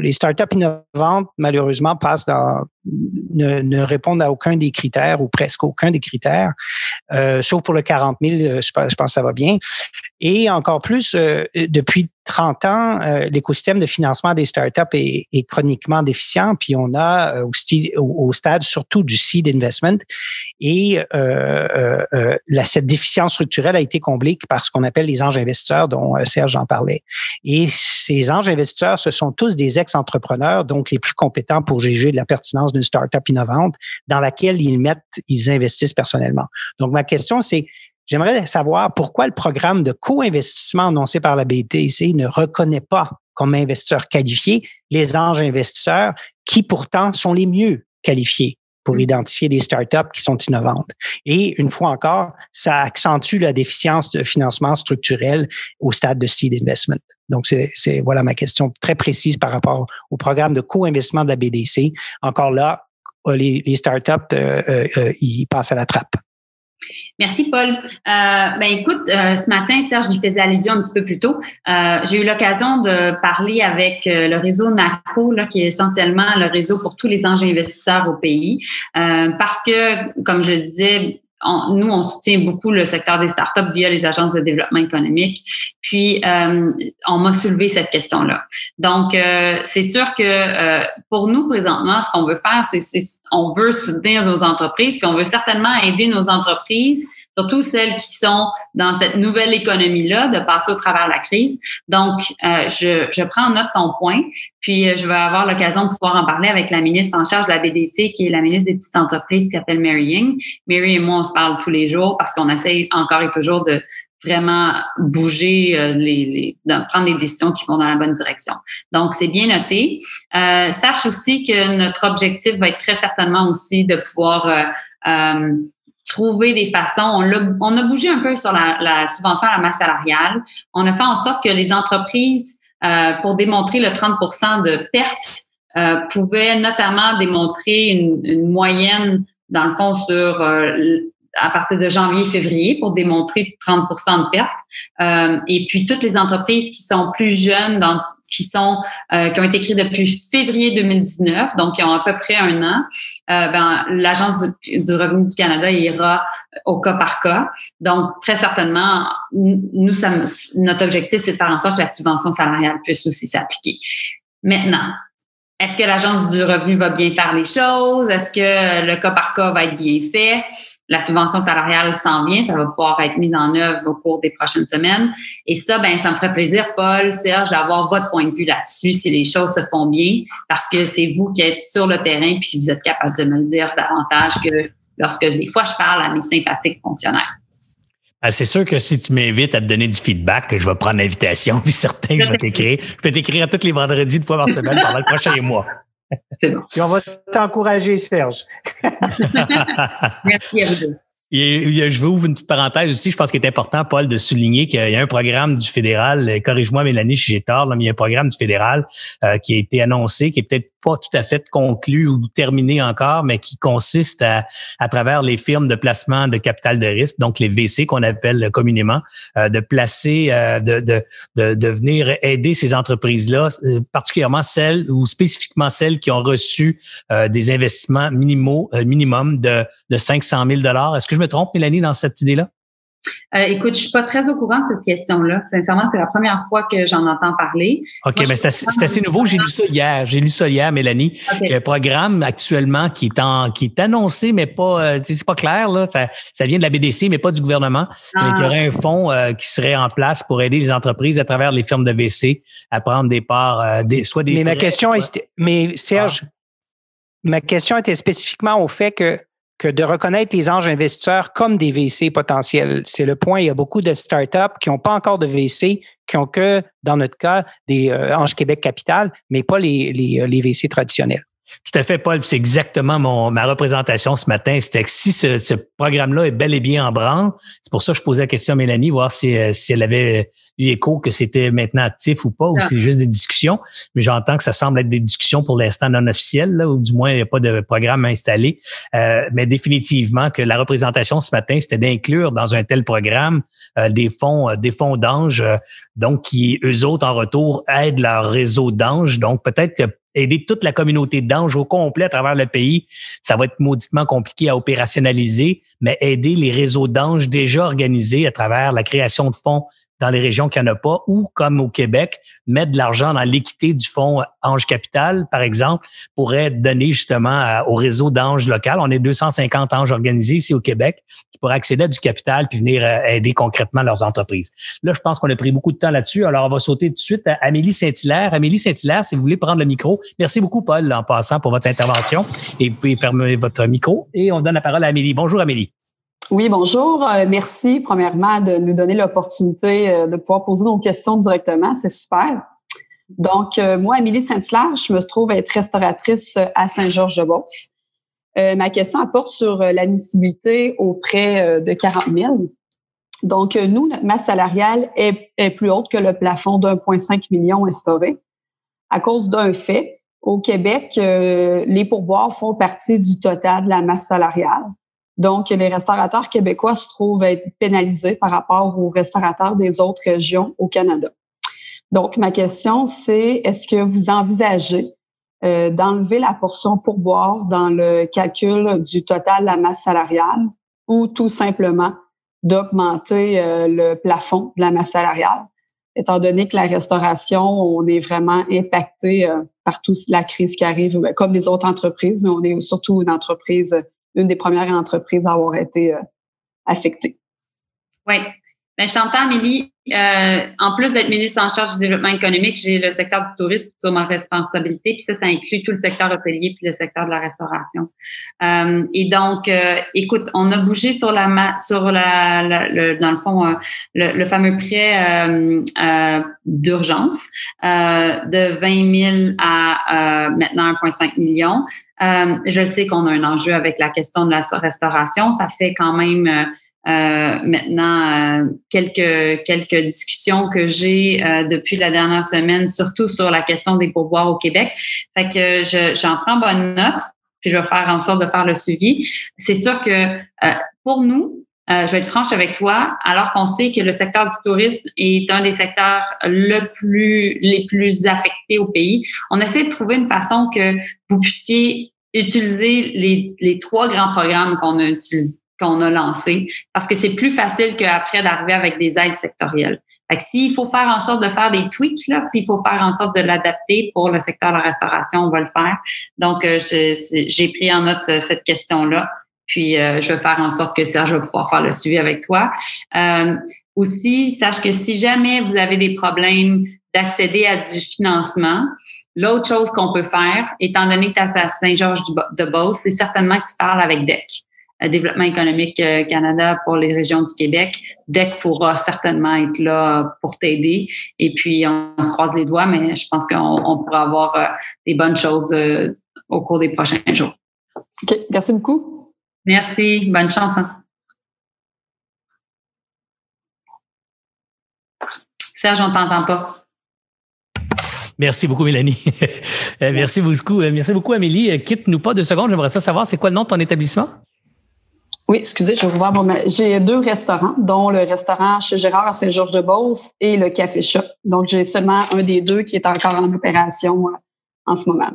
les startups innovantes, malheureusement, passent dans ne, répondent à aucun des critères ou presque aucun des critères, euh, sauf pour le 40 000, euh, je pense, que ça va bien. Et encore plus, euh, depuis 30 ans, l'écosystème de financement des startups est, chroniquement déficient, puis on a au, stade surtout du seed investment, et cette déficience structurelle a été comblée par ce qu'on appelle les anges investisseurs, dont Serge en parlait. Et ces anges investisseurs, ce sont tous des ex-entrepreneurs, donc les plus compétents pour juger de la pertinence d'une startup innovante dans laquelle ils mettent, ils investissent personnellement. Donc ma question, c'est J'aimerais savoir pourquoi le programme de co-investissement annoncé par la BTC ne reconnaît pas comme investisseurs qualifiés les anges investisseurs qui pourtant sont les mieux qualifiés pour mm. identifier des startups qui sont innovantes. Et une fois encore, ça accentue la déficience de financement structurel au stade de seed investment. Donc, c'est voilà ma question très précise par rapport au programme de co-investissement de la BDC. Encore là, les, les startups, euh, euh, euh, ils passent à la trappe. Merci, Paul. Euh, ben écoute, euh, ce matin, Serge y faisait allusion un petit peu plus tôt. Euh, j'ai eu l'occasion de parler avec euh, le réseau NACO, là, qui est essentiellement le réseau pour tous les anges investisseurs au pays, parce que, comme je disais, nous, on soutient beaucoup le secteur des startups via les agences de développement économique. Puis, euh, on m'a soulevé cette question-là. Donc, euh, c'est sûr que euh, pour nous, présentement, ce qu'on veut faire, c'est on veut soutenir nos entreprises, puis on veut certainement aider nos entreprises surtout celles qui sont dans cette nouvelle économie-là, de passer au travers de la crise. Donc, euh, je, je prends en note ton point, puis euh, je vais avoir l'occasion de pouvoir en parler avec la ministre en charge de la BDC, qui est la ministre des petites entreprises, qui s'appelle Mary Ying. Mary et moi, on se parle tous les jours parce qu'on essaye encore et toujours de vraiment bouger, euh, les, les de prendre des décisions qui vont dans la bonne direction. Donc, c'est bien noté. Euh, sache aussi que notre objectif va être très certainement aussi de pouvoir euh, trouver des façons. On a, on a bougé un peu sur la, la, subvention à la masse salariale. On a fait en sorte que les entreprises, euh, pour démontrer le 30% de perte, euh, pouvaient notamment démontrer une, une, moyenne, dans le fond, sur euh, à partir de janvier-février pour démontrer 30 de perte. Euh, et puis toutes les entreprises qui sont plus jeunes, dans, qui sont euh, qui ont été créées depuis février 2019, donc qui ont à peu près un an, euh, ben, l'agence du, revenu du Canada ira au cas par cas. Donc très certainement, nous, ça, notre objectif c'est de faire en sorte que la subvention salariale puisse aussi s'appliquer. Maintenant, est-ce que l'agence du revenu va bien faire les choses? Est-ce que le cas par cas va être bien fait? La subvention salariale s'en vient, ça va pouvoir être mise en œuvre au cours des prochaines semaines. Et ça, ben, ça me ferait plaisir, Paul, Serge, d'avoir votre point de vue là-dessus, si les choses se font bien, parce que c'est vous qui êtes sur le terrain, puis vous êtes capable de me le dire davantage que lorsque des fois je parle à mes sympathiques fonctionnaires. Ah, c'est sûr que si tu m'invites à te donner du feedback, que je vais prendre l'invitation, puis certain que je vais t'écrire. Je peux t'écrire tous les vendredis de fois par semaine pendant le prochain mois. C'est bon. on va t'encourager, Serge. Merci à vous deux. Je veux ouvrir une petite parenthèse aussi. Je pense qu'il est important, Paul, de souligner qu'il y a un programme du fédéral. Euh, corrige-moi, Mélanie, si j'ai tort, mais il y a un programme du fédéral euh, qui a été annoncé, qui est peut-être pas tout à fait conclu ou terminé encore, mais qui consiste à, à travers les firmes de placement de capital de risque, donc les VC qu'on appelle communément, euh, de placer, de, de, de, de, venir aider ces entreprises-là, particulièrement celles ou spécifiquement celles qui ont reçu des investissements minimaux, minimum de, de 500 000 Est-ce que je me trompe, Mélanie, dans cette idée-là? Euh, écoute, je suis pas très au courant de cette question-là. Sincèrement, c'est la première fois que j'en entends parler. OK, mais c'est assez, nouveau. J'ai lu ça hier. J'ai lu ça hier, Mélanie. Il y a un programme actuellement qui est en, qui est annoncé, mais pas, euh, c'est pas clair, là. Ça, ça vient de la BDC, mais pas du gouvernement. Mais il y aurait un fonds euh, qui serait en place pour aider les entreprises à travers les firmes de VC à prendre des parts, des, soit des. Mais ma question est, mais Serge, ah. ma question était spécifiquement au fait que de reconnaître les anges investisseurs comme des VC potentiels. C'est le point. Il y a beaucoup de startups qui n'ont pas encore de VC, qui ont que, dans notre cas, des euh, Anges Québec Capital, mais pas les, les, euh, les VC traditionnels. Tout à fait, Paul. C'est exactement mon, ma représentation ce matin. C'était que si ce, ce programme-là est bel et bien en branle, c'est pour ça que je posais la question à Mélanie, voir si, euh, si elle avait eu écho que c'était maintenant actif ou pas, ou ah. c'est juste des discussions. Mais j'entends que ça semble être des discussions pour l'instant non officielles, là, ou du moins il n'y a pas de programme installé. Euh, mais définitivement que la représentation ce matin, c'était d'inclure dans un tel programme euh, des fonds, des fonds d'anges, donc qui eux autres en retour aident leur réseau d'anges. Donc peut-être que aider toute la communauté d'anges au complet à travers le pays, ça va être mauditement compliqué à opérationnaliser, mais aider les réseaux d'anges déjà organisés à travers la création de fonds dans les régions qui en a pas, ou comme au Québec, mettre de l'argent dans l'équité du fonds Ange Capital, par exemple, pourrait donner justement au réseau d'anges local. On est 250 anges organisés ici au Québec qui pourraient accéder à du capital puis venir euh, aider concrètement leurs entreprises. Là, je pense qu'on a pris beaucoup de temps là-dessus. Alors, on va sauter tout de suite à Amélie Saint-Hilaire. Amélie Saint-Hilaire, si vous voulez prendre le micro. Merci beaucoup, Paul, en passant pour votre intervention. Et vous pouvez fermer votre micro. Et on donne la parole à Amélie. Bonjour, Amélie. Oui, bonjour. Euh, merci, premièrement, de nous donner l'opportunité euh, de pouvoir poser nos questions directement. C'est super. Donc, euh, moi, Amélie Saint-Hilaire, je me trouve être restauratrice à Saint-Georges-de-Beauce. ma question apporte sur l'admissibilité auprès de 40 000. Donc, nous, notre masse salariale est, est plus haute que le plafond d'1,5 million instauré à cause d'un fait. Au Québec, les pourboires font partie du total de la masse salariale. Donc, les restaurateurs québécois se trouvent être pénalisés par rapport aux restaurateurs des autres régions au Canada. Donc, ma question, c'est est-ce que vous envisagez euh, d'enlever la portion pourboire dans le calcul du total de la masse salariale ou tout simplement d'augmenter euh, le plafond de la masse salariale, étant donné que la restauration, on est vraiment impacté euh, par toute la crise qui arrive, comme les autres entreprises, mais on est surtout une entreprise une des premières entreprises à avoir été euh, affectée. Oui. Ben, je t'entends, Amélie. Euh, en plus d'être ministre en charge du développement économique, j'ai le secteur du tourisme sur ma responsabilité, puis ça, ça inclut tout le secteur hôtelier puis le secteur de la restauration. Euh, et donc, euh, écoute, on a bougé sur la sur la, le, dans le fond euh, le, le, fameux prêt euh, d'urgence de 20 000 à maintenant 1,5 million. je sais qu'on a un enjeu avec la question de la restauration. Ça fait quand même euh, maintenant euh, quelques quelques discussions que j'ai euh, depuis la dernière semaine, surtout sur la question des pourboires au Québec. Fait que j'en prends bonne note, puis je vais faire en sorte de faire le suivi. C'est sûr que pour nous, je vais être franche avec toi, alors qu'on sait que le secteur du tourisme est un des secteurs le plus les plus affectés au pays, on essaie de trouver une façon que vous puissiez utiliser les, les trois grands programmes qu'on a utilisés qu'on a lancé parce que c'est plus facile qu'après d'arriver avec des aides sectorielles. Fait que s'il faut faire en sorte de faire des tweaks, là, s'il faut faire en sorte de l'adapter pour le secteur de la restauration, on va le faire. Donc, euh, j'ai pris en note euh, cette question-là. Puis, euh, je vais faire en sorte que Serge va pouvoir faire le suivi avec toi. aussi, sache que si jamais vous avez des problèmes d'accéder à du financement, l'autre chose qu'on peut faire, étant donné que tu à Saint-Georges-de-Beauce, c'est certainement que tu parles avec DEC. Développement économique euh, Canada pour les régions du Québec. DEC pourra certainement être là pour t'aider. Et puis, on, se croise les doigts, mais je pense qu'on pourra avoir euh, des bonnes choses euh, au cours des prochains jours. OK. Merci beaucoup. Merci. Bonne chance. Hein. Serge, on ne t'entend pas. Merci beaucoup, Mélanie. merci beaucoup. Merci beaucoup, Amélie. Quitte-nous pas deux secondes. J'aimerais savoir, c'est quoi le nom de ton établissement? Oui, excusez, je vais voir. j'ai deux restaurants, dont le restaurant chez Gérard à Saint-Georges-de-Beauce et le Café Shop. Donc, j'ai seulement un des deux qui est encore en opération en ce moment.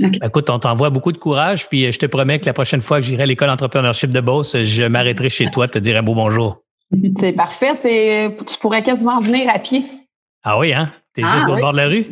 Écoute, on t'envoie beaucoup de courage, puis je te promets que la prochaine fois que j'irai à l'école d'entrepreneurship de Beauce, je m'arrêterai chez toi, te dire un beau bonjour. C'est parfait. C'est, tu pourrais quasiment venir à pied. Ah oui, hein? T'es es juste ah au bord de la rue?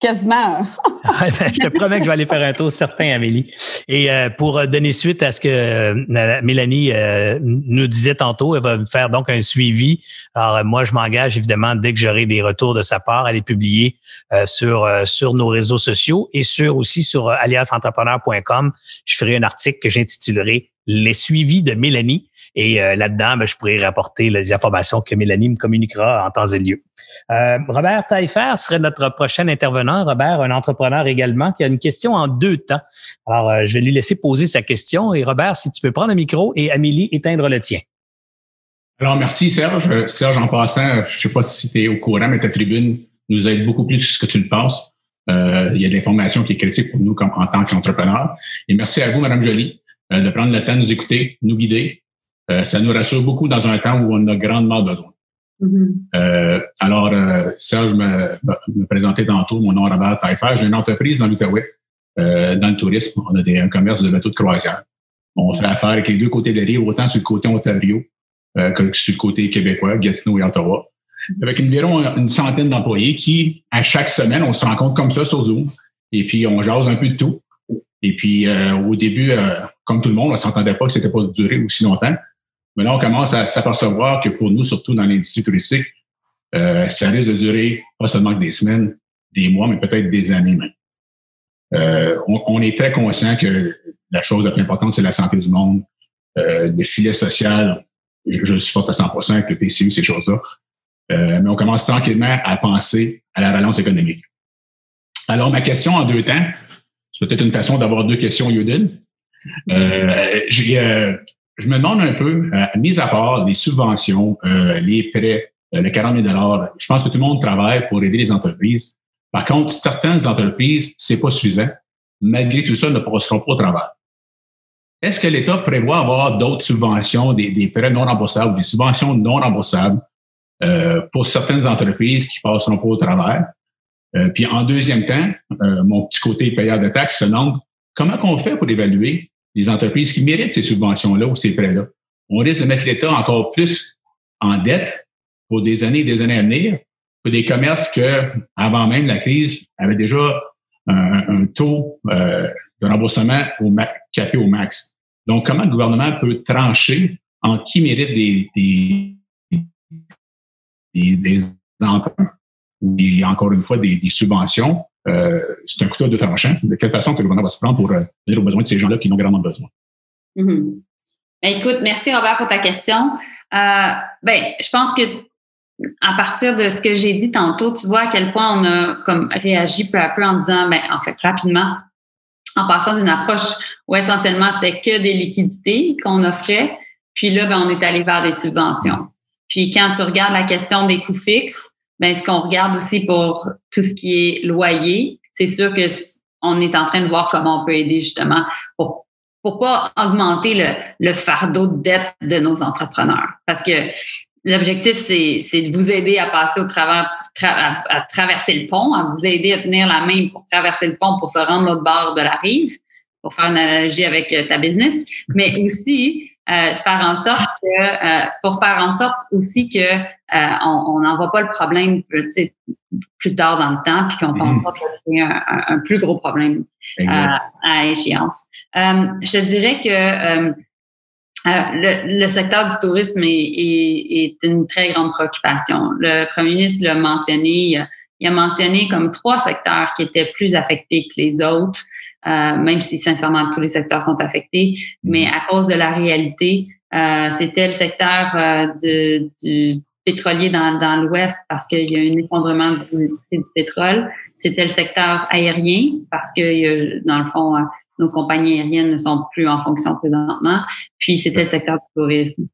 Quasiment. Ben, je te promets que je vais aller faire un tour certain, Amélie. Et euh, pour donner suite à ce que euh, Mélanie euh, nous disait tantôt, elle va me faire donc un suivi. Alors moi, je m'engage évidemment dès que j'aurai des retours de sa part à les publier sur sur nos réseaux sociaux et sur aussi sur aliasentrepreneur.com. Je ferai un article que j'intitulerai Les suivis de Mélanie. Et là-dedans, ben, je pourrai rapporter les informations que Mélanie me communiquera en temps et lieu. Robert Taillefer serait notre prochain intervenant. Robert, un entrepreneur également, qui a une question en deux temps. Alors, euh, je vais lui laisser poser sa question. Et Robert, si tu peux prendre le micro et Amélie, éteindre le tien. Alors, merci Serge. Serge, en passant, je ne sais pas si tu es au courant, mais ta tribune nous aide beaucoup plus que ce que tu le penses. Euh, il y a de l'information qui est critique pour nous comme, en tant qu'entrepreneurs. Et merci à vous, Madame Jolie, euh, de prendre le temps de nous écouter, nous guider. Ça nous rassure beaucoup dans un temps où on a grandement besoin. Mm-hmm. Euh, alors, euh, Serge me, me présentait tantôt, mon nom est Robert Taillefer. J'ai une entreprise dans l'Outaouais, euh, dans le tourisme. On a des, un commerce de bateaux de croisière. On fait affaire avec les deux côtés de l'île, autant sur le côté Ontario euh, que sur le côté québécois, Gatineau et Ottawa. Avec environ une centaine d'employés qui, à chaque semaine, on se rencontre comme ça sur Zoom. Et puis, on jase un peu de tout. Et puis, euh, au début, comme tout le monde, on s'entendait pas que c'était pas durer aussi longtemps. Mais là, on commence à s'apercevoir que pour nous, surtout dans l'industrie touristique, euh, ça risque de durer pas seulement des semaines, des mois, mais peut-être des années même. Euh, on, est très conscient que la chose la plus importante, c'est la santé du monde. Euh, le filet social, je, je supporte à 100 avec le PCU, ces choses-là. Euh, mais on commence tranquillement à penser à la relance économique. Alors, ma question en deux temps, c'est peut-être une façon d'avoir deux questions Yudin. Euh, j'ai, euh, je me demande un peu, euh, mis à part les subventions, euh, les prêts, euh, les 40 000 je pense que tout le monde travaille pour aider les entreprises. Par contre, certaines entreprises, c'est pas suffisant. Malgré tout ça, ne passeront pas au travail. Est-ce que l'État prévoit avoir d'autres subventions, des, prêts non remboursables, des subventions non remboursables euh, pour certaines entreprises qui passeront pas au travail? Euh, puis en deuxième temps, mon petit côté payeur de taxes se demande comment qu'on fait pour évaluer les entreprises qui méritent ces subventions-là ou ces prêts-là. On risque de mettre l'État encore plus en dette pour des années et des années à venir pour des commerces que, avant même la crise, avaient déjà un, taux euh, de remboursement au capé au max. Donc, comment le gouvernement peut trancher en qui mérite des, des, des, des emprunts et encore une fois des, des subventions euh, c'est un couteau de tranchant. De quelle façon que le gouvernement va se prendre pour euh, aux besoins de ces gens-là qui en ont grandement besoin? Mm-hmm. Ben, écoute, merci Robert pour ta question. Euh, ben, je pense que à partir de ce que j'ai dit tantôt, tu vois à quel point on a comme réagi peu à peu en disant, ben, en fait, rapidement, en passant d'une approche où essentiellement c'était que des liquidités qu'on offrait, puis là, ben, on est allé vers des subventions. Puis quand tu regardes la question des coûts fixes, ben, ce qu'on regarde aussi pour tout ce qui est loyer, c'est sûr que on est en train de voir comment on peut aider justement pour pour pas augmenter le, le fardeau de dette de nos entrepreneurs. Parce que l'objectif, c'est, de vous aider à passer au travers, à, traverser le pont, à vous aider à tenir la main pour traverser le pont pour se rendre l'autre bord de la rive, pour faire une analogie avec euh, ta business, mais aussi de faire en sorte que, euh, pour faire en sorte aussi que euh, on n'envoie pas le problème plus tard dans le temps, puis qu'on pense que c'est un, un, plus gros problème à échéance. je dirais que le, le, secteur du tourisme est, est, est, une très grande préoccupation. Le premier ministre l'a mentionné. Il a, mentionné comme trois secteurs qui étaient plus affectés que les autres. Euh, même si sincèrement tous les secteurs sont affectés, mais à cause de la réalité, euh, c'était le secteur euh, de, du pétrolier dans, dans l'Ouest parce qu'il y a un effondrement du, du pétrole. C'était le secteur aérien parce que dans le fond, nos compagnies aériennes ne sont plus en fonction présentement. Puis c'était le secteur du tourisme.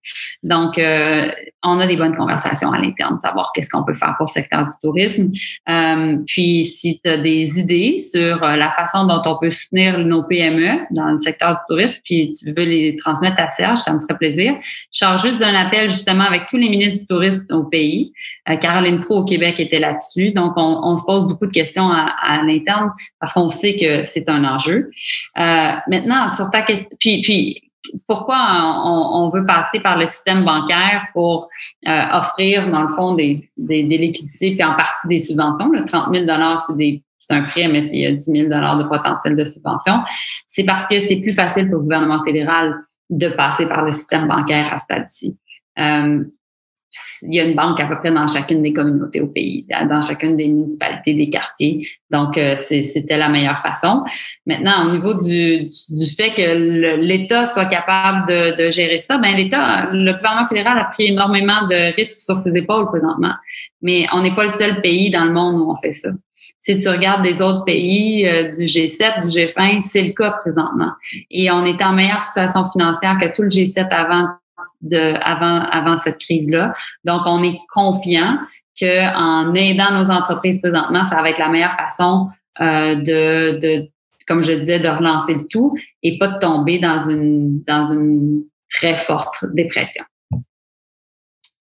Donc, euh, on a des bonnes conversations à l'interne, savoir qu'est-ce qu'on peut faire pour le secteur du tourisme. Euh, puis, si tu as des idées sur euh, la façon dont on peut soutenir nos PME dans le secteur du tourisme, puis tu veux les transmettre à Serge, ça me ferait plaisir. Je charge juste d'un appel justement avec tous les ministres du tourisme au pays. Caroline Pro au Québec était là-dessus. Donc, on, on, se pose beaucoup de questions à, à l'interne parce qu'on sait que c'est un enjeu. maintenant, sur ta question, puis pourquoi on, veut passer par le système bancaire pour euh, offrir, dans le fond, des, des, liquidités puis en partie des subventions? Le 30 000 c'est un prêt, mais il y a 10 000 de potentiel de subvention. C'est parce que c'est plus facile pour le gouvernement fédéral de passer par le système bancaire à ce stade-ci. Euh, il y a une banque à peu près dans chacune des communautés au pays, dans chacune des municipalités, des quartiers. Donc, euh, c'était la meilleure façon. Maintenant, au niveau du, du, fait que l'État soit capable de, de, gérer ça, ben l'État, le gouvernement fédéral a pris énormément de risques sur ses épaules présentement. Mais on n'est pas le seul pays dans le monde où on fait ça. Si tu regardes des autres pays euh, du G7, du G20, c'est le cas présentement. Et on est en meilleure situation financière que tout le G7 avant de avant avant cette crise-là. Donc, on est confiant que en aidant nos entreprises présentement, ça va être la meilleure façon euh, de, de, comme je disais, de relancer le tout et pas de tomber dans une dans une très forte dépression.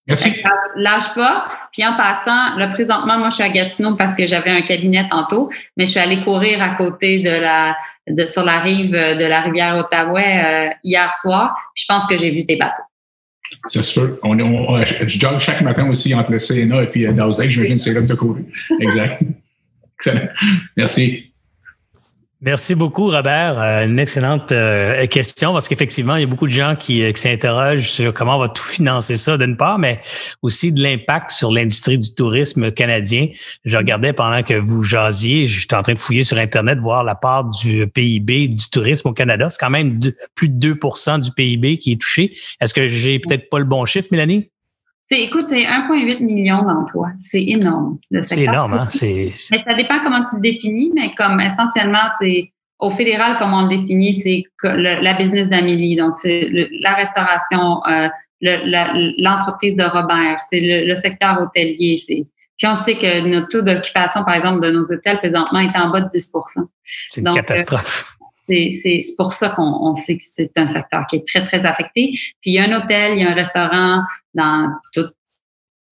Merci. Lâche pas. Puis en passant, là, présentement, moi, je suis à Gatineau parce que j'avais un cabinet tantôt, mais je suis allée courir à côté de la, de, sur la rive de la rivière Ottaouais euh, hier soir. je pense que j'ai vu tes bateaux. C'est sûr. On, on, je jogue chaque matin aussi entre le CNA et puis euh, Dowsday. J'imagine que c'est là que tu as couru. Exact. Excellent. Merci. Merci beaucoup, Robert. Euh, une excellente euh, question parce qu'effectivement, il y a beaucoup de gens qui, euh, qui s'interrogent sur comment on va tout financer ça d'une part, mais aussi de l'impact sur l'industrie du tourisme canadien. Je regardais pendant que vous jasiez, j'étais en train de fouiller sur Internet, voir la part du PIB du tourisme au Canada. C'est quand même plus de 2% du PIB qui est touché. Est-ce que j'ai peut-être pas le bon chiffre, Mélanie? Écoute, c'est 1,8 million d'emplois. C'est énorme. C'est énorme, hein? Mais ça dépend comment tu le définis, mais comme essentiellement, c'est au fédéral, comment on le définit, c'est la business d'Amélie. Donc, c'est la restauration, euh, l'entreprise de Robert, c'est le, secteur hôtelier. C'est puis on sait que notre taux d'occupation, par exemple, de nos hôtels présentement est en bas de 10 C'est une euh, catastrophe. c'est pour ça qu'on sait que c'est un secteur qui est très, très affecté. Puis il y a un hôtel, il y a un restaurant dans tout,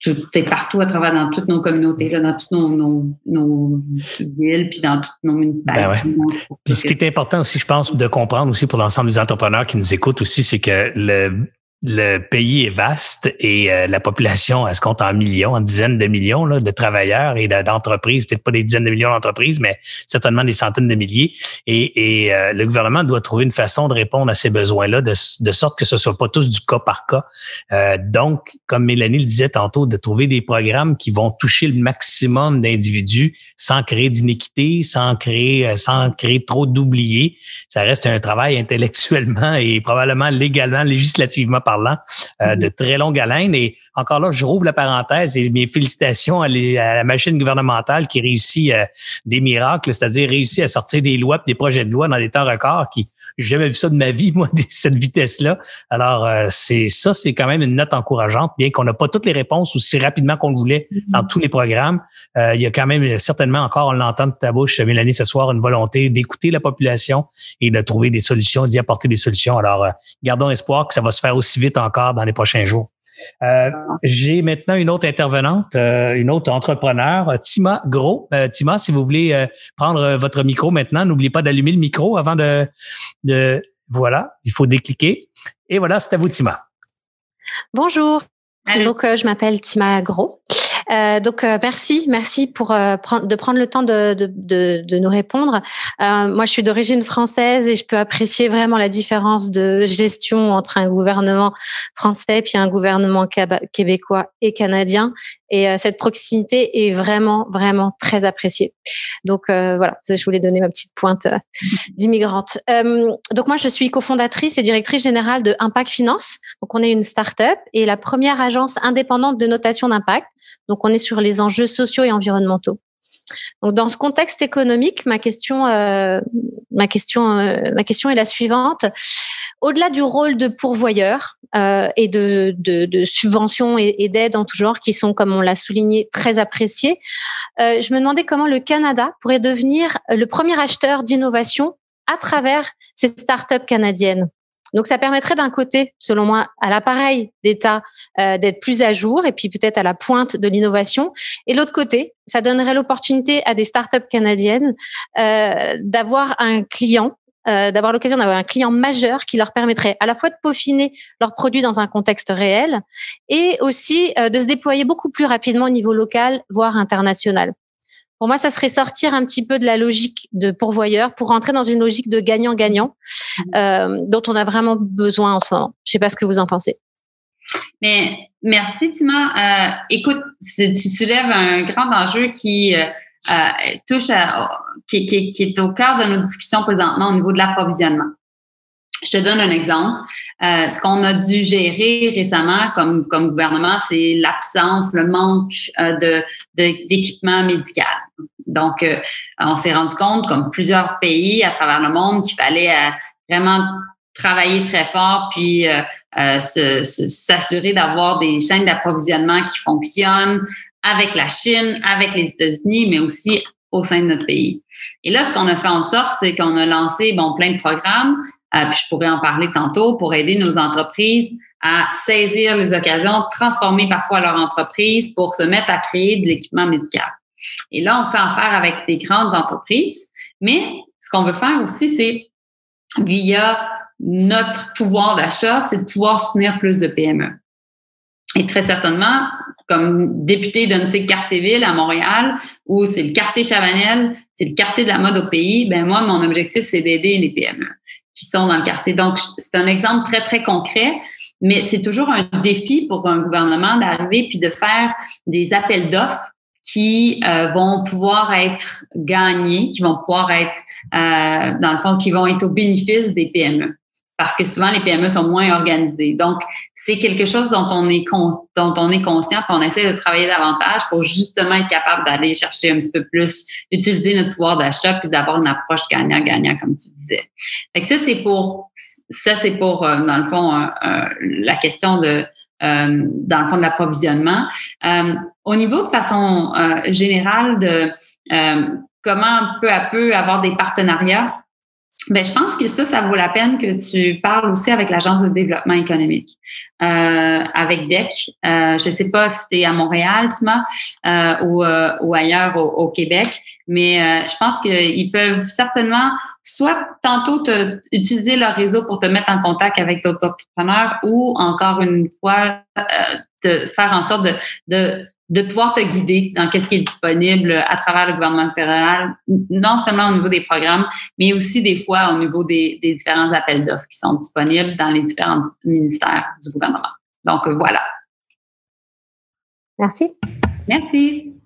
tout est partout à travers dans toutes nos communautés, là, dans toutes nos, nos, villes, puis dans toutes nos municipalités. Ben Ce qui est important aussi, je pense, de comprendre aussi pour l'ensemble des entrepreneurs qui nous écoutent aussi, c'est que le le pays est vaste et euh, la population, elle se compte en millions, en dizaines de millions de travailleurs et d'entreprises, peut-être pas des dizaines de millions d'entreprises, mais certainement des centaines de milliers. Et, euh, le gouvernement doit trouver une façon de répondre à ces besoins-là, de, de, sorte que ce soit pas tous du cas par cas. Euh, donc, comme Mélanie le disait tantôt, de trouver des programmes qui vont toucher le maximum d'individus sans créer d'inéquité, sans créer, sans créer trop d'oubliés. Ça reste un travail intellectuellement et probablement légalement, législativement parlant euh, de très longue haleine. Et encore là, je rouvre la parenthèse et mes félicitations à, la machine gouvernementale qui réussit euh, des miracles, c'est-à-dire réussit à sortir des lois, des projets de loi dans des temps records qui j'ai jamais vu ça de ma vie, moi, cette vitesse-là. Alors, euh, c'est ça, c'est quand même une note encourageante, bien qu'on n'a pas toutes les réponses aussi rapidement qu'on le voulait mm-hmm. dans tous les programmes. il y a quand même certainement encore, on l'entend de ta bouche, Mélanie, ce soir, une volonté d'écouter la population et de trouver des solutions, d'y apporter des solutions. Alors, gardons espoir que ça va se faire aussi vite encore dans les prochains jours. Euh, j'ai maintenant une autre intervenante, euh, une autre entrepreneur, Tima Gros. Euh, Tima, si vous voulez prendre votre micro maintenant, n'oubliez pas d'allumer le micro avant de, de... Voilà, il faut décliquer. Et voilà, c'est à vous, Tima. Bonjour. Donc, je m'appelle Tima Gros. Euh, donc euh, merci, merci pour euh, prendre, de prendre le temps de, de, de, de nous répondre. moi, je suis d'origine française et je peux apprécier vraiment la différence de gestion entre un gouvernement français puis un gouvernement québécois et canadien. Et cette proximité est vraiment, vraiment très appréciée. Donc voilà, je voulais donner ma petite pointe d'immigrante. donc moi, je suis cofondatrice et directrice générale de Impact Finance. Donc on est une start-up et la première agence indépendante de notation d'impact. Donc, on est sur les enjeux sociaux et environnementaux. Donc, dans ce contexte économique, ma question, euh, euh, ma question est la suivante. Au-delà du rôle de pourvoyeur euh, et de, subventions et, et d'aides en tout genre, qui sont, comme on l'a souligné, très appréciées, je me demandais comment le Canada pourrait devenir le premier acheteur d'innovation à travers ces startups canadiennes. Donc, ça permettrait d'un côté, selon moi, à l'appareil d'État euh, d'être plus à jour et puis peut-être à la pointe de l'innovation. Et l'autre côté, ça donnerait l'opportunité à des startups canadiennes euh, d'avoir un client euh, d'avoir l'occasion d'avoir un client majeur qui leur permettrait à la fois de peaufiner leurs produits dans un contexte réel et aussi de se déployer beaucoup plus rapidement au niveau local, voire international. Pour moi, ça serait sortir un petit peu de la logique de pourvoyeur pour rentrer dans une logique de gagnant-gagnant euh, dont on a vraiment besoin en ce moment. Je sais pas ce que vous en pensez. Mais merci, Tima. Euh, écoute, tu soulèves un grand enjeu qui euh, euh, touche à, qui, qui, qui, est au cœur de nos discussions présentement au niveau de l'approvisionnement. Je te donne un exemple. Euh, ce qu'on a dû gérer récemment comme, comme gouvernement, c'est l'absence, le manque euh, d'équipement médical. Donc, euh, on s'est rendu compte, comme plusieurs pays à travers le monde, qu'il fallait euh, vraiment travailler très fort, puis s'assurer d'avoir des chaînes d'approvisionnement qui fonctionnent avec la Chine, avec les États-Unis, mais aussi au sein de notre pays. Et là, ce qu'on a fait en sorte, c'est qu'on a lancé bon plein de programmes euh, puis je pourrais en parler tantôt pour aider nos entreprises à saisir les occasions, transformer parfois leur entreprise pour se mettre à créer de l'équipement médical. Et là, on fait affaire avec des grandes entreprises, mais ce qu'on veut faire aussi, c'est via notre pouvoir d'achat, c'est de pouvoir soutenir plus de PME. Et très certainement, comme député d'un petit quartier-ville à Montréal, où c'est le quartier Chavanel, c'est le quartier de la mode au pays, ben moi, mon objectif, c'est d'aider les PME qui sont dans le quartier. Donc, c'est un exemple très, très concret, mais c'est toujours un défi pour un gouvernement d'arriver puis de faire des appels d'offres qui euh, vont pouvoir être gagnés, qui vont pouvoir être, euh, dans le fond, qui vont être au bénéfice des PME parce que souvent les PME sont moins organisées. Donc, c'est quelque chose dont on est dont on est conscient, puis on essaie de travailler davantage pour justement être capable d'aller chercher un petit peu plus, utiliser notre pouvoir d'achat, puis d'avoir une approche gagnant-gagnant, comme tu disais. Fait que ça, c'est pour ça, c'est pour, euh, dans le fond, euh, euh, la question de dans le fond de l'approvisionnement. au niveau de façon générale de comment peu à peu avoir des partenariats ben, je pense que ça, ça vaut la peine que tu parles aussi avec l'Agence de développement économique, euh, avec DEC. Euh, je ne sais pas si tu es à Montréal, Tima, euh, ou, euh, ou ailleurs au, au, Québec, mais euh, je pense qu'ils peuvent certainement soit tantôt te, utiliser leur réseau pour te mettre en contact avec d'autres entrepreneurs ou encore une fois euh, te faire en sorte de, de de pouvoir te guider dans qu'est-ce qui est disponible à travers le gouvernement fédéral, non seulement au niveau des programmes, mais aussi des fois au niveau des, des différents appels d'offres qui sont disponibles dans les différents ministères du gouvernement. Donc, euh, voilà. Merci. Merci.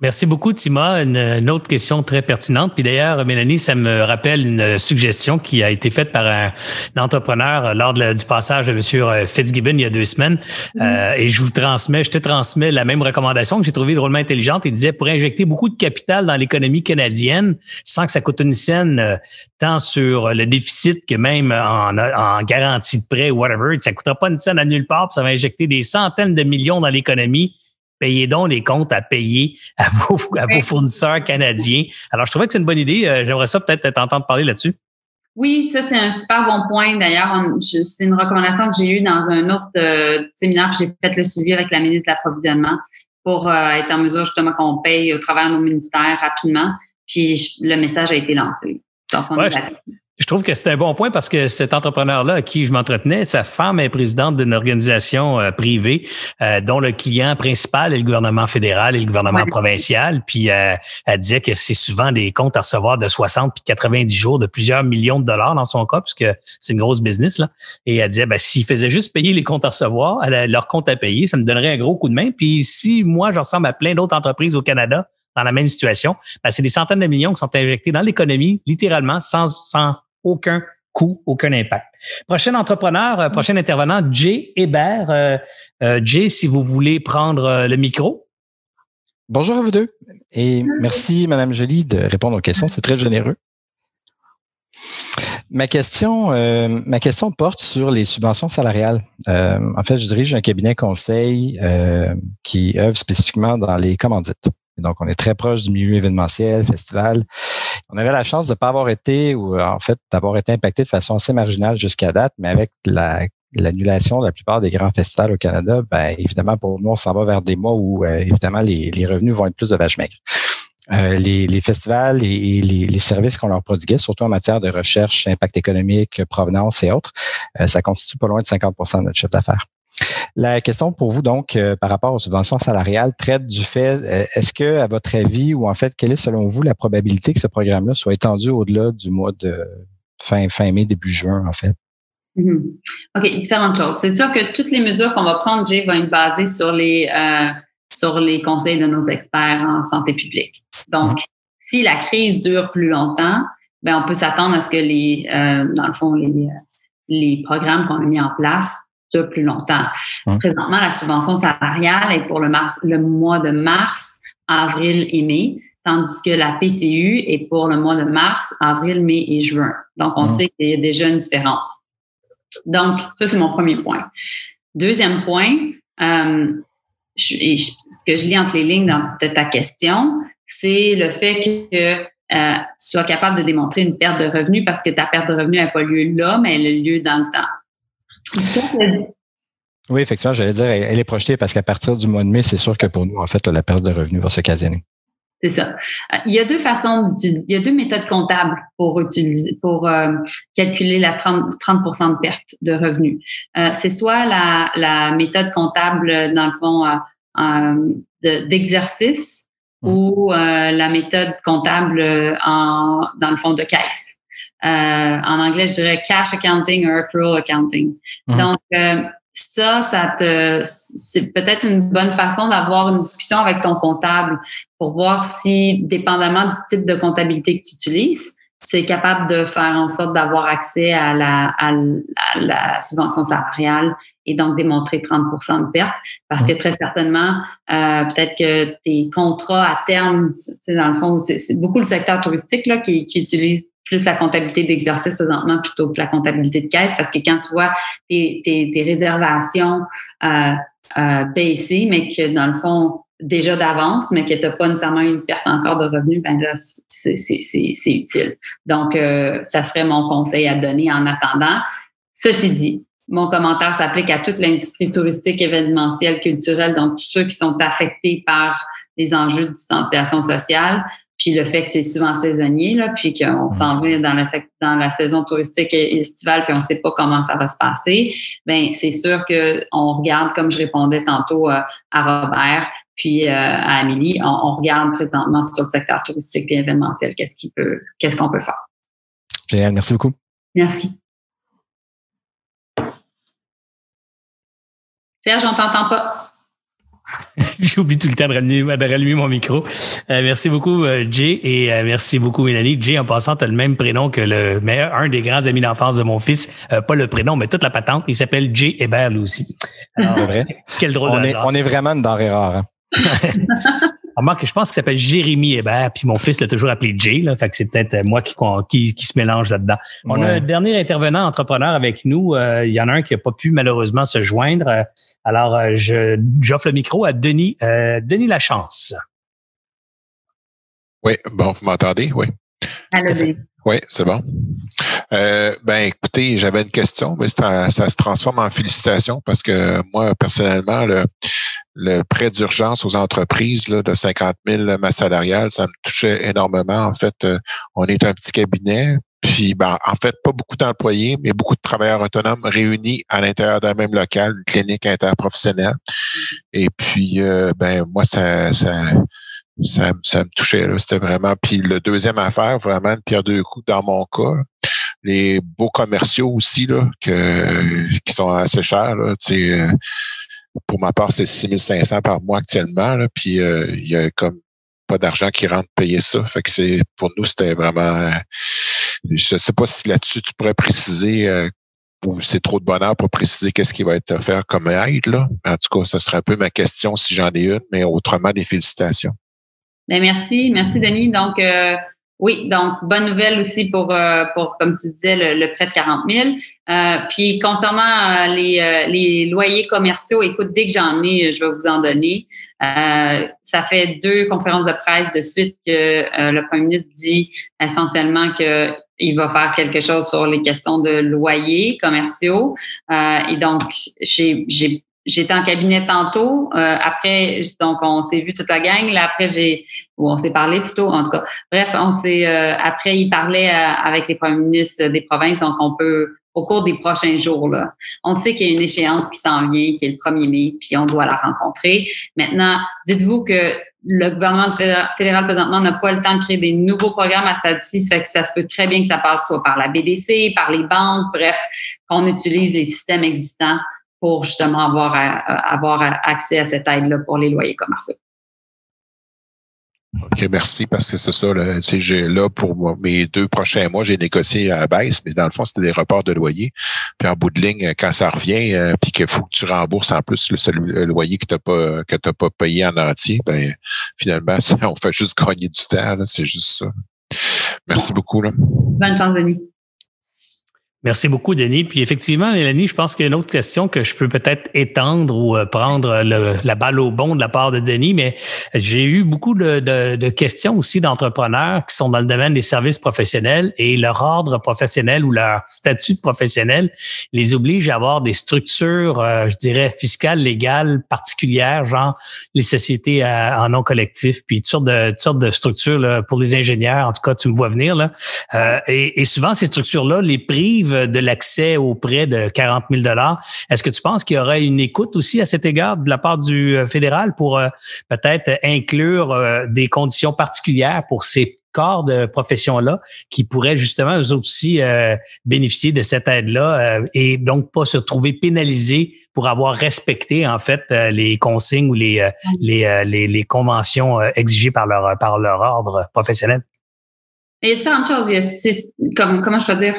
Merci beaucoup, Tima. Une, autre question très pertinente. Puis d'ailleurs, Mélanie, ça me rappelle une suggestion qui a été faite par un, entrepreneur lors du passage de M. Fitzgibbon il y a deux semaines. Mm-hmm. Euh, et je vous transmets, je te transmets la même recommandation que j'ai trouvée drôlement intelligente. Il disait pour injecter beaucoup de capital dans l'économie canadienne sans que ça coûte une scène euh, tant sur le déficit que même en, en garantie de prêt ou whatever. Ça ne coûtera pas une scène à nulle part. Puis ça va injecter des centaines de millions dans l'économie payez donc les comptes à payer à vos, à vos fournisseurs canadiens. Alors, je trouvais que c'est une bonne idée. Euh, j'aimerais ça peut-être t'entendre parler là-dessus. Oui, ça, c'est un super bon point. D'ailleurs, c'est une recommandation que j'ai eue dans un autre euh, séminaire. J'ai fait le suivi avec la ministre de l'Approvisionnement pour euh, être en mesure justement qu'on paye au travers de nos ministères rapidement. Puis le message a été lancé. Donc, on est je trouve que c'est un bon point parce que cet entrepreneur-là à qui je m'entretenais, sa femme est présidente d'une organisation euh, privée euh, dont le client principal est le gouvernement fédéral et le gouvernement provincial. Puis euh, elle disait que c'est souvent des comptes à recevoir de 60 puis 90 jours de plusieurs millions de dollars dans son cas, puisque c'est une grosse business. Là. Et elle disait, ben, s'ils faisaient juste payer les comptes à recevoir, leur compte à payer, ça me donnerait un gros coup de main. Puis si moi, je ressemble à plein d'autres entreprises au Canada dans la même situation, ben, c'est des centaines de millions qui sont injectés dans l'économie, littéralement, sans, sans aucun coût, aucun impact. Prochain entrepreneur, euh, prochain intervenant, Jay Hébert. Euh, euh, Jay, si vous voulez prendre le micro. Bonjour à vous deux et merci, Madame Jolie, de répondre aux questions. C'est très généreux. Ma question, ma question porte sur les subventions salariales. En fait, je dirige un cabinet conseil qui œuvre spécifiquement dans les commandites. Donc, on est très proche du milieu événementiel, festival. On avait la chance de ne pas avoir été, ou en fait, d'avoir été impacté de façon assez marginale jusqu'à date, mais avec l'annulation de la plupart des grands festivals au Canada, ben, évidemment, pour nous, on s'en va vers des mois où, évidemment, les, les, revenus vont être plus de vaches maigres. Euh, les, festivals et, les, services qu'on leur prodiguait, surtout en matière de recherche, impact économique, provenance et autres, euh, ça constitue pas loin de 50% de notre chiffre d'affaires. La question pour vous, donc, euh, par rapport aux subventions salariales, traite du fait, est-ce que, à votre avis, ou en fait, quelle est selon vous la probabilité que ce programme-là soit étendu au-delà du mois de fin, fin mai, début juin, en fait? Mm-hmm. OK, différentes choses. C'est sûr que toutes les mesures qu'on va prendre, Jay, vont être basées sur les, sur les conseils de nos experts en santé publique. Donc, si la crise dure plus longtemps, ben on peut s'attendre à ce que les, euh, dans le fond, les, les programmes qu'on a mis en place plus longtemps. Présentement, la subvention salariale est pour le, mars, le mois de mars, avril et mai, tandis que la PCU est pour le mois de mars, avril, mai et juin. Donc, on sait qu'il y a déjà une différence. Donc, ça, c'est mon premier point. Deuxième point, euh, ce que je lis entre les lignes dans, de ta question, c'est le fait que euh, tu sois capable de démontrer une perte de revenus parce que ta perte de revenus n'a pas lieu là, mais elle a lieu dans le temps. Oui, effectivement, j'allais dire, elle est projetée parce qu'à partir du mois de mai, c'est sûr que pour nous, en fait, la perte de revenus va s'occasionner. C'est ça. Euh, il y a deux façons il y a deux méthodes comptables pour utiliser, pour euh, calculer la 30, 30 de perte de revenus. c'est soit la, la, méthode comptable, dans le fond, d'exercice, Mmh. ou euh, la méthode comptable euh, en, dans le fond de caisse. Euh, en anglais, je dirais cash accounting ou accrual accounting. Mmh. Donc, ça, ça te, c'est peut-être une bonne façon d'avoir une discussion avec ton comptable pour voir si, dépendamment du type de comptabilité que tu utilises, tu es capable de faire en sorte d'avoir accès à la, à, la subvention salariale et donc démontrer 30% de perte parce que très certainement, euh, peut-être que tes contrats à terme, dans le fond, c'est beaucoup le secteur touristique là, qui, qui utilise plus la comptabilité d'exercice présentement plutôt que la comptabilité de caisse parce que quand tu vois tes, tes, tes réservations euh, euh, baisser, mais que dans le fond, déjà d'avance, mais que tu n'as pas nécessairement une perte encore de revenus, ben là, c'est utile. Donc, euh, ça serait mon conseil à donner en attendant. Ceci dit, mon commentaire s'applique à toute l'industrie touristique, événementielle, culturelle, donc tous ceux qui sont affectés par les enjeux de distanciation sociale, puis le fait que c'est souvent saisonnier, là, puis qu'on s'en va dans la, dans la saison touristique estivale, puis on ne sait pas comment ça va se passer, ben c'est sûr qu'on regarde, comme je répondais tantôt euh, à Robert, puis euh, à Amélie, on, regarde présentement sur le secteur touristique et événementiel, qu'est-ce qu'il peut, qu'est-ce qu'on peut faire. Génial, merci beaucoup. Merci. Serge, on t'entend pas. J'oublie tout le temps de rallumer, mon micro. Euh, merci beaucoup, euh, Jay, et merci beaucoup, Mélanie. Jay, en passant, tu as le même prénom que le meilleur, un des grands amis d'enfance de mon fils. pas le prénom, mais toute la patente. Il s'appelle Jay Hébert, lui aussi. Alors, vrai. Quel drôle on de est, on est vraiment une denrée rare. Hein? Remarque, je pense qu'il s'appelle Jérémy Hébert, puis mon fils l'a toujours appelé Jay, là, fait que c'est peut-être euh, moi qui, qui, se mélange là-dedans. On a un dernier intervenant entrepreneur avec nous. Euh, il y en a un qui n'a pas pu malheureusement se joindre. Euh, alors, je j'offre le micro à Denis, Denis Lachance. Oui, bon, vous m'entendez? Oui. Oui, c'est bon. ben, écoutez, j'avais une question, mais ça, ça, se transforme en félicitations parce que moi, personnellement, le, le prêt d'urgence aux entreprises là, de 50 000 masse salariale, ça me touchait énormément. En fait, euh, on est un petit cabinet, puis ben, en fait, pas beaucoup d'employés, mais beaucoup de travailleurs autonomes réunis à l'intérieur d'un même local, une clinique interprofessionnelle. Et puis, euh, ben moi, ça, ça, ça, me touchait. C'était vraiment. Puis le deuxième affaire, vraiment une pierre deux coups dans mon cas. Les beaux commerciaux aussi, là, que, qui sont assez chers. Là, euh, pour ma part, c'est 6500 par mois actuellement. Là, puis euh, il y a comme pas d'argent qui rentre payer ça. Fait que c'est pour nous, c'était vraiment. Je sais pas si là-dessus tu pourrais préciser euh, c'est trop de bonheur pour préciser qu'est-ce qui va être offert comme aide. En tout cas, ce serait un peu ma question si j'en ai une, mais autrement, des félicitations. Bien, merci. Merci, Denis. Donc, euh, oui, donc bonne nouvelle aussi pour, euh, comme tu disais, le, prêt de 40 000. Euh, puis concernant les loyers commerciaux, écoute, dès que j'en ai, je vais vous en donner. Ça fait deux conférences de presse de suite que le premier ministre dit essentiellement que il va faire quelque chose sur les questions de loyers commerciaux. et donc, j'ai J'étais en cabinet tantôt. Euh, après, donc on s'est vu toute la gang. Là, après, j'ai ou on s'est parlé plutôt. En tout cas, bref, on s'est. Euh, après, il parlait euh, avec les premiers ministres des provinces. Donc, on peut au cours des prochains jours. On sait qu'il y a une échéance qui s'en vient, qui est le 1er mai, puis on doit la rencontrer. Maintenant, dites-vous que le gouvernement fédéral présentement n'a pas le temps de créer des nouveaux programmes à stade-ci. Ça fait que ça se peut très bien que ça passe soit par la BDC, par les banques, bref, qu'on utilise les systèmes existants pour justement avoir, avoir accès à cette aide-là pour les loyers commerciaux. OK, merci, parce que c'est ça. Là, j'ai, là, pour mes deux prochains mois, j'ai négocié à la baisse, mais dans le fond, c'était des reports de loyer. Puis en bout de ligne, quand ça revient, euh, puis qu'il faut que tu rembourses en plus le, loyer que tu n'as pas, que t'as pas payé en entier, ben finalement, on fait juste gagner du temps. c'est juste ça. Merci beaucoup. Là. Bonne chance, Denis. Merci beaucoup, Denis. Puis effectivement, Mélanie, je pense qu'il y a une autre question que je peux peut-être étendre ou euh, prendre la balle au bon de la part de Denis, mais j'ai eu beaucoup de, de, questions aussi d'entrepreneurs qui sont dans le domaine des services professionnels et leur ordre professionnel ou leur statut professionnel les oblige à avoir des structures, euh, je dirais, fiscales, légales, particulières, genre les sociétés euh, en non collectif, puis toutes sortes de, toutes sortes de structures là, pour les ingénieurs. En tout cas, tu me vois venir là. et, et souvent, ces structures-là les privent de l'accès aux prêts de 40 000 Est-ce que tu penses qu'il y aurait une écoute aussi à cet égard de la part du euh, fédéral pour euh, peut-être inclure euh, des conditions particulières pour ces corps de profession-là qui pourraient justement eux aussi bénéficier de cette aide-là et donc pas se trouver pénalisés pour avoir respecté en fait les consignes ou les les, les, conventions exigées par leur par leur ordre professionnel? Il y a différentes choses. comme, comment je peux dire,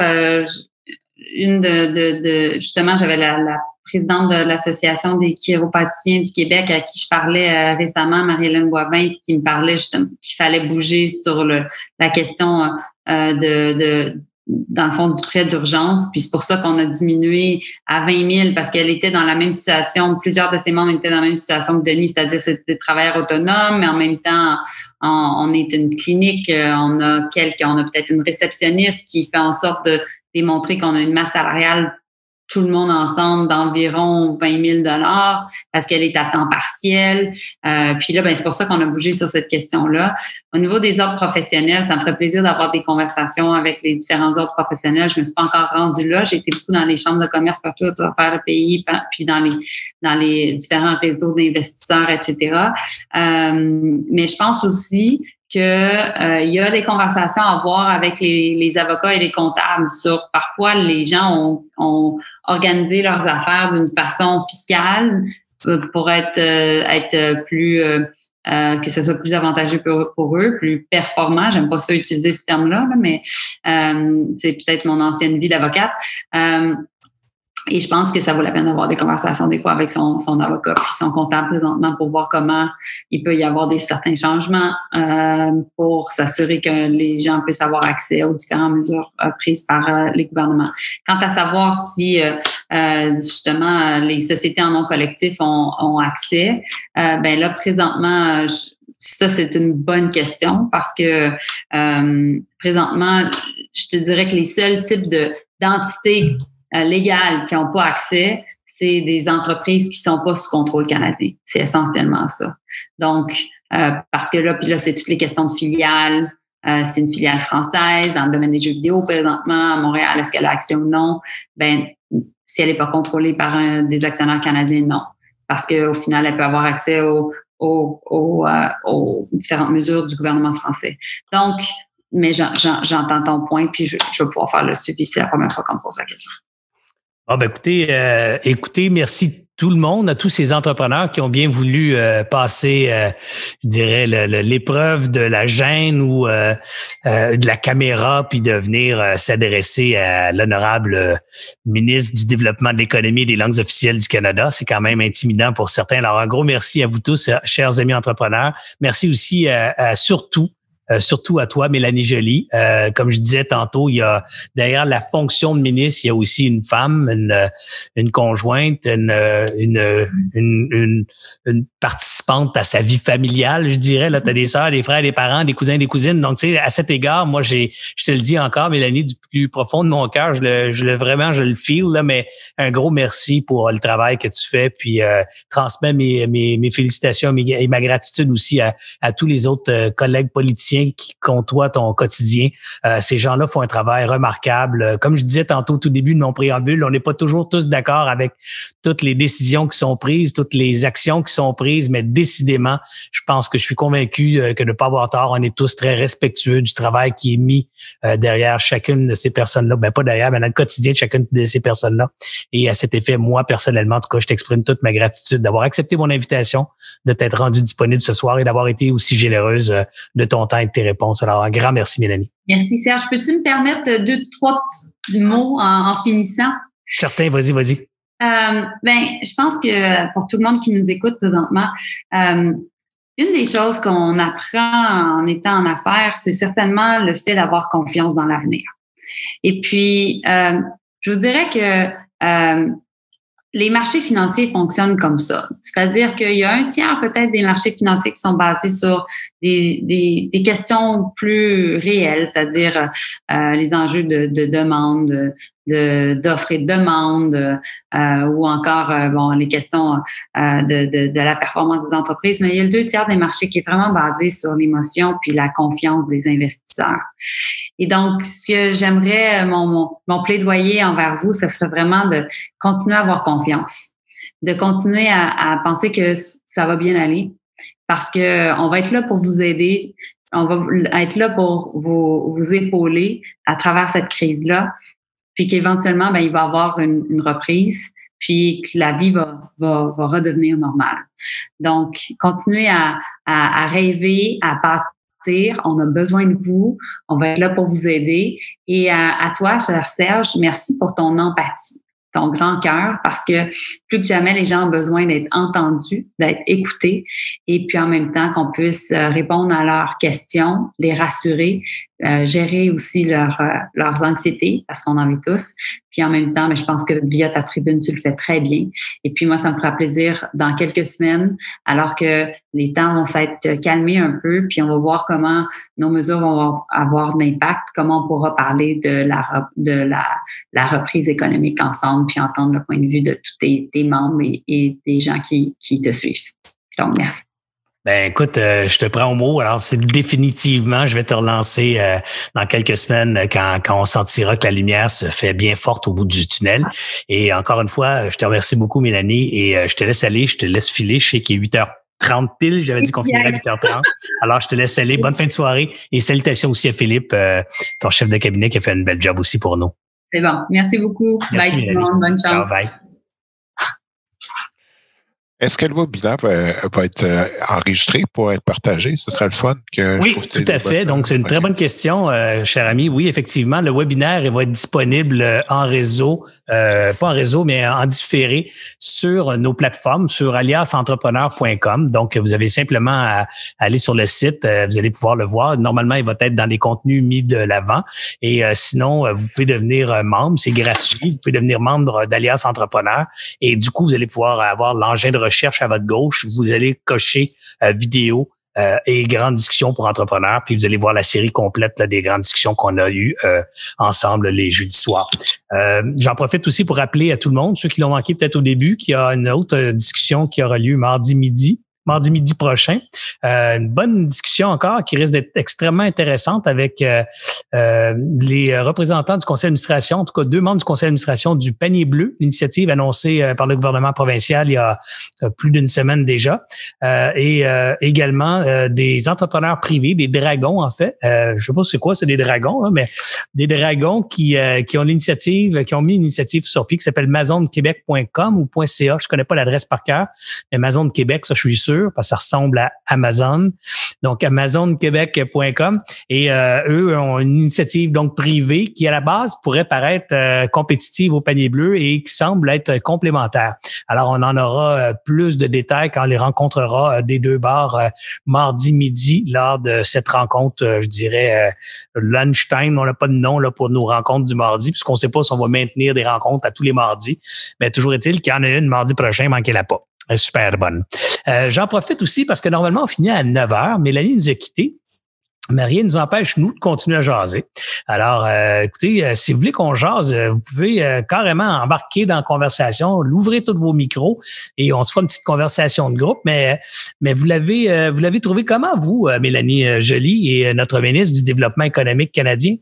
une de, de, de justement, j'avais la, la, présidente de l'Association des chiropraticiens du Québec à qui je parlais euh, récemment, Marie-Hélène Boivin, qui me parlait justement qu'il fallait bouger sur le, la question euh, de, de dans le fond du prêt d'urgence. Puis c'est pour ça qu'on a diminué à 20 000 parce qu'elle était dans la même situation. Plusieurs de ses membres étaient dans la même situation que Denis, c'est-à-dire c'était des travailleurs autonomes, mais en même temps, on, on est une clinique, euh, on a quelques, on a peut-être une réceptionniste qui fait en sorte de démontrer qu'on a une masse salariale tout le monde ensemble d'environ 20 000 dollars parce qu'elle est à temps partiel. Euh, puis là, ben, c'est pour ça qu'on a bougé sur cette question-là. Au niveau des ordres professionnels, ça me ferait plaisir d'avoir des conversations avec les différents ordres professionnels. Je me suis pas encore rendue là. J'ai été beaucoup dans les chambres de commerce partout à travers le pays, puis dans les dans les différents réseaux d'investisseurs, etc. Euh, mais je pense aussi qu'il euh, y a des conversations à avoir avec les, les, avocats et les comptables sur parfois les gens ont, ont organisé leurs affaires d'une façon fiscale euh, pour être euh, être plus euh, que ce soit plus avantageux pour, eux, plus performant. J'aime pas ça utiliser ce terme-là, mais c'est peut-être mon ancienne vie d'avocate. Et je pense que ça vaut la peine d'avoir des conversations des fois avec son, son avocat puis son comptable présentement pour voir comment il peut y avoir des certains changements euh, pour s'assurer que les gens puissent avoir accès aux différentes mesures euh, prises par euh, les gouvernements. Quant à savoir si justement les sociétés en non collectif ont, ont accès, ben là présentement ça, c'est une bonne question parce que présentement, je te dirais que les seuls types de d'entités euh, légales qui n'ont pas accès, c'est des entreprises qui sont pas sous contrôle canadien. C'est essentiellement ça. Donc, euh, parce que là, puis là, c'est toutes les questions de filiales. Euh, c'est une filiale française dans le domaine des jeux vidéo présentement à Montréal. Est-ce qu'elle a accès ou non? Ben, si elle n'est pas contrôlée par un, des actionnaires canadiens, non. Parce qu'au final, elle peut avoir accès aux, aux, aux, aux différentes mesures du gouvernement français. Donc, mais j'entends ton point, puis je, je vais pouvoir faire le suivi. C'est la première fois qu'on me pose la question. Ah ben écoutez, euh, écoutez, merci tout le monde, à tous ces entrepreneurs qui ont bien voulu euh, passer, euh, je dirais, l'épreuve de la gêne ou euh, de la caméra, puis de venir s'adresser à l'honorable ministre du Développement de l'économie et des langues officielles du Canada. C'est quand même intimidant pour certains. Alors, un gros merci à vous tous, chers amis entrepreneurs. Merci aussi à surtout euh, surtout à toi, Mélanie Joly. Euh, comme je disais tantôt, il y a derrière la fonction de ministre, il y a aussi une femme, une, une conjointe, une, participante à sa vie familiale, je dirais. Tu as des sœurs, des frères, des parents, des cousins, des cousines. Donc, tu sais, à cet égard, moi, j'ai, je te le dis encore, Mélanie, du plus profond de mon cœur, je le, je le vraiment, je le feel, là, mais un gros merci pour le travail que tu fais. Puis euh, transmets mes, mes, mes félicitations et ma gratitude aussi à, à tous les autres euh, collègues politiciens qui ton quotidien. Euh, ces gens-là font un travail remarquable. Comme je disais tantôt au tout début de mon préambule, on n'est pas toujours tous d'accord avec toutes les décisions qui sont prises, toutes les actions qui sont prises, mais décidément, je pense que je suis convaincu euh, que de ne pas avoir tort, on est tous très respectueux du travail qui est mis euh, derrière chacune de ces personnes-là. Ben pas derrière, mais dans le quotidien de chacune de ces personnes-là. Et à cet effet, moi, personnellement, en tout cas, je t'exprime toute ma gratitude d'avoir accepté mon invitation, de t'être rendu disponible ce soir et d'avoir été aussi généreuse de ton temps et tes réponses. Alors, un grand merci, Mélanie. Merci, Serge. Peux-tu me permettre deux, trois petits mots en, finissant? Certains, vas-y, vas-y. Euh, ben, je pense que pour tout le monde qui nous écoute présentement, euh, une des choses qu'on apprend en étant en affaires, c'est certainement le fait d'avoir confiance dans l'avenir. Et puis, euh, je vous dirais que euh, les marchés financiers fonctionnent comme ça. C'est-à-dire qu'il y a un tiers peut-être des marchés financiers qui sont basés sur des, des, des questions plus réelles, c'est-à-dire euh, les enjeux de, de demande, d'offres et de demande, euh, ou encore euh, bon les questions euh, de, de, de, la performance des entreprises. Mais il y a le deux tiers des marchés qui est vraiment basé sur l'émotion puis la confiance des investisseurs. Et donc, ce que j'aimerais, mon, mon, mon plaidoyer envers vous, ce serait vraiment de continuer à avoir confiance, de continuer à, à penser que ça va bien aller, parce que on va être là pour vous aider. On va être là pour vous, vous épauler à travers cette crise-là puis qu'éventuellement, ben, il va y avoir une, une, reprise, puis que la vie va, va, va redevenir normale. Donc, continuez à, à, à rêver, à partir. On a besoin de vous. On va être là pour vous aider. Et à, à toi, cher Serge, merci pour ton empathie ton grand cœur parce que plus que jamais, les gens ont besoin d'être entendus, d'être écoutés et puis en même temps qu'on puisse euh, répondre à leurs questions, les rassurer, euh, gérer aussi leur, euh, leurs anxiétés parce qu'on en vit tous. Puis en même temps, mais je pense que via ta tribune, tu le sais très bien. Et puis moi, ça me fera plaisir dans quelques semaines, alors que les temps vont s'être calmés un peu, puis on va voir comment nos mesures vont avoir d'impact, comment on pourra parler de la de la, la reprise économique ensemble, puis entendre le point de vue de tous tes, tes membres et, et, des gens qui, qui te suivent. Donc, merci. Ben écoute, euh, je te prends au mot. Alors, c'est définitivement, je vais te relancer euh, dans quelques semaines euh, quand, quand on sentira que la lumière se fait bien forte au bout du tunnel. Et encore une fois, je te remercie beaucoup, Mélanie, et je te laisse aller, je te laisse filer. Je sais qu'il est 8h30 pile. J'avais dit qu'on finirait à 8h30. Alors, je te laisse aller. Bonne fin de soirée. Et salutations aussi à Philippe, ton chef de cabinet qui a fait une belle job aussi pour nous. C'est bon. Merci beaucoup. bye tout le monde. Bonne chance. bye. Est-ce que le webinaire va, être euh, enregistré pour être partagé? Ce serait le fun que Oui, tout à fait. Donc, c'est une très bonne question, euh, cher ami. Oui, effectivement, le webinaire va être disponible euh, en réseau euh, pas en réseau, mais en différé sur nos plateformes, sur aliasentrepreneur.com. Donc, vous avez simplement à, aller sur le site, euh, vous allez pouvoir le voir. Normalement, il va être dans les contenus mis de l'avant. Et euh, sinon, vous pouvez devenir membre, c'est gratuit. Vous pouvez devenir membre d'Alias Entrepreneur. Et du coup, vous allez pouvoir avoir l'engin de recherche à votre gauche. Vous allez cocher vidéo euh, et grandes discussions pour entrepreneurs. Puis vous allez voir la série complète des grandes discussions qu'on a eues euh, ensemble les jeudis soirs. Euh, j'en profite aussi pour rappeler à tout le monde, ceux qui l'ont manqué peut-être au début, qu'il y a une autre discussion qui aura lieu mardi midi mardi midi prochain. Euh, une bonne discussion encore qui risque d'être extrêmement intéressante avec les représentants du conseil d'administration, en tout cas deux membres du conseil d'administration du panier bleu, l'initiative annoncée par le gouvernement provincial il y a plus d'une semaine déjà, et également des entrepreneurs privés, des dragons en fait. je sais pas c'est quoi, c'est des dragons, mais des dragons qui, qui ont l'initiative, qui ont mis une initiative sur pied qui s'appelle amazonquebec.com ou .ca. Je connais pas l'adresse par cœur. Amazon de Québec, ça je suis sûr, parce que ça ressemble à Amazon. Donc amazonquebec.com et euh, eux ont une initiative donc privée qui à la base pourrait paraître euh, compétitive au panier bleu et qui semble être complémentaire. Alors on en aura euh, plus de détails quand on les rencontrera des deux bars mardi midi lors de cette rencontre, je dirais lunchtime. On n'a pas de nom là pour nos rencontres du mardi puisqu'on ne sait pas si on va maintenir des rencontres à tous les mardis. Mais toujours est-il qu'il y en a une mardi prochain, manquez-la pas. Est super bonne. Euh, j'en profite aussi parce que normalement, on finit à 9 h. Mélanie nous a quittés. Mais rien ne nous empêche, nous, de continuer à jaser. Alors, euh, écoutez, euh, si vous voulez qu'on jase, vous pouvez carrément embarquer dans la conversation, l'ouvrez tous vos micros et on se fera une petite conversation de groupe. Mais, vous l'avez vous trouvé comment, vous, Mélanie Joly et notre ministre du Développement économique canadien?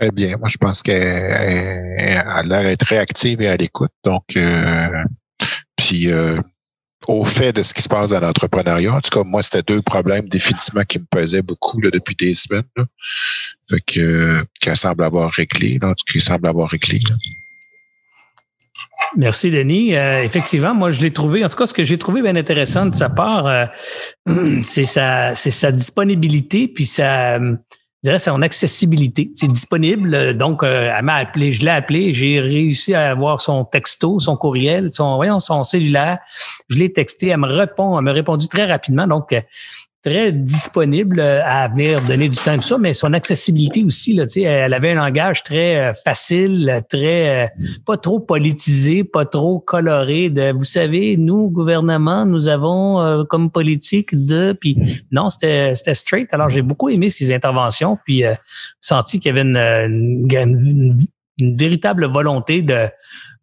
Eh bien, moi, je pense qu'elle a l'air d'être réactive et à l'écoute. Donc, puis euh, au fait de ce qui se passe dans l'entrepreneuriat, en tout cas, moi, c'était deux problèmes définitivement qui me pesaient beaucoup depuis des semaines. Fait que qu'elle semble avoir réglé, là, qui semble avoir réglé. Merci, Denis. Euh, effectivement, moi, je l'ai trouvé, en tout cas, ce que j'ai trouvé bien intéressant de sa part, euh, c'est sa, sa disponibilité, puis sa, je dirais, son accessibilité. C'est disponible. Donc, euh, elle m'a appelé, je l'ai appelé, j'ai réussi à avoir son texto, son courriel, son, voyons, son cellulaire. Je l'ai texté, elle me répond, elle m'a répondu très rapidement. Donc, très disponible euh, à venir donner du temps tout ça, mais son accessibilité aussi, là, elle avait un langage très euh, facile, très euh, pas trop politisé, pas trop coloré. De, vous savez, nous, gouvernement, nous avons comme politique de, puis non, c'était straight. Alors j'ai beaucoup aimé ses interventions, puis senti qu'il y avait une, une véritable volonté de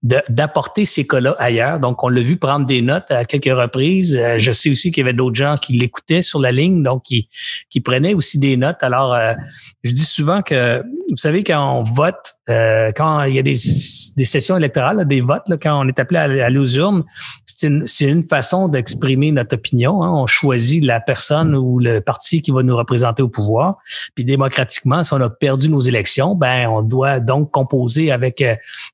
d'apporter ces cas-là ailleurs. Donc, on l'a vu prendre des notes à quelques reprises. Euh, je sais aussi qu'il y avait d'autres gens qui l'écoutaient sur la ligne, donc qui, qui prenaient aussi des notes. Alors, euh, je dis souvent que, vous savez, quand on vote, euh, quand il y a des, des sessions électorales, des votes, là, quand on est appelé à, aller aux urnes, c'est une, une, façon d'exprimer notre opinion. Hein. On choisit la personne ou le parti qui va nous représenter au pouvoir. Puis démocratiquement, si on a perdu nos élections, ben on doit donc composer avec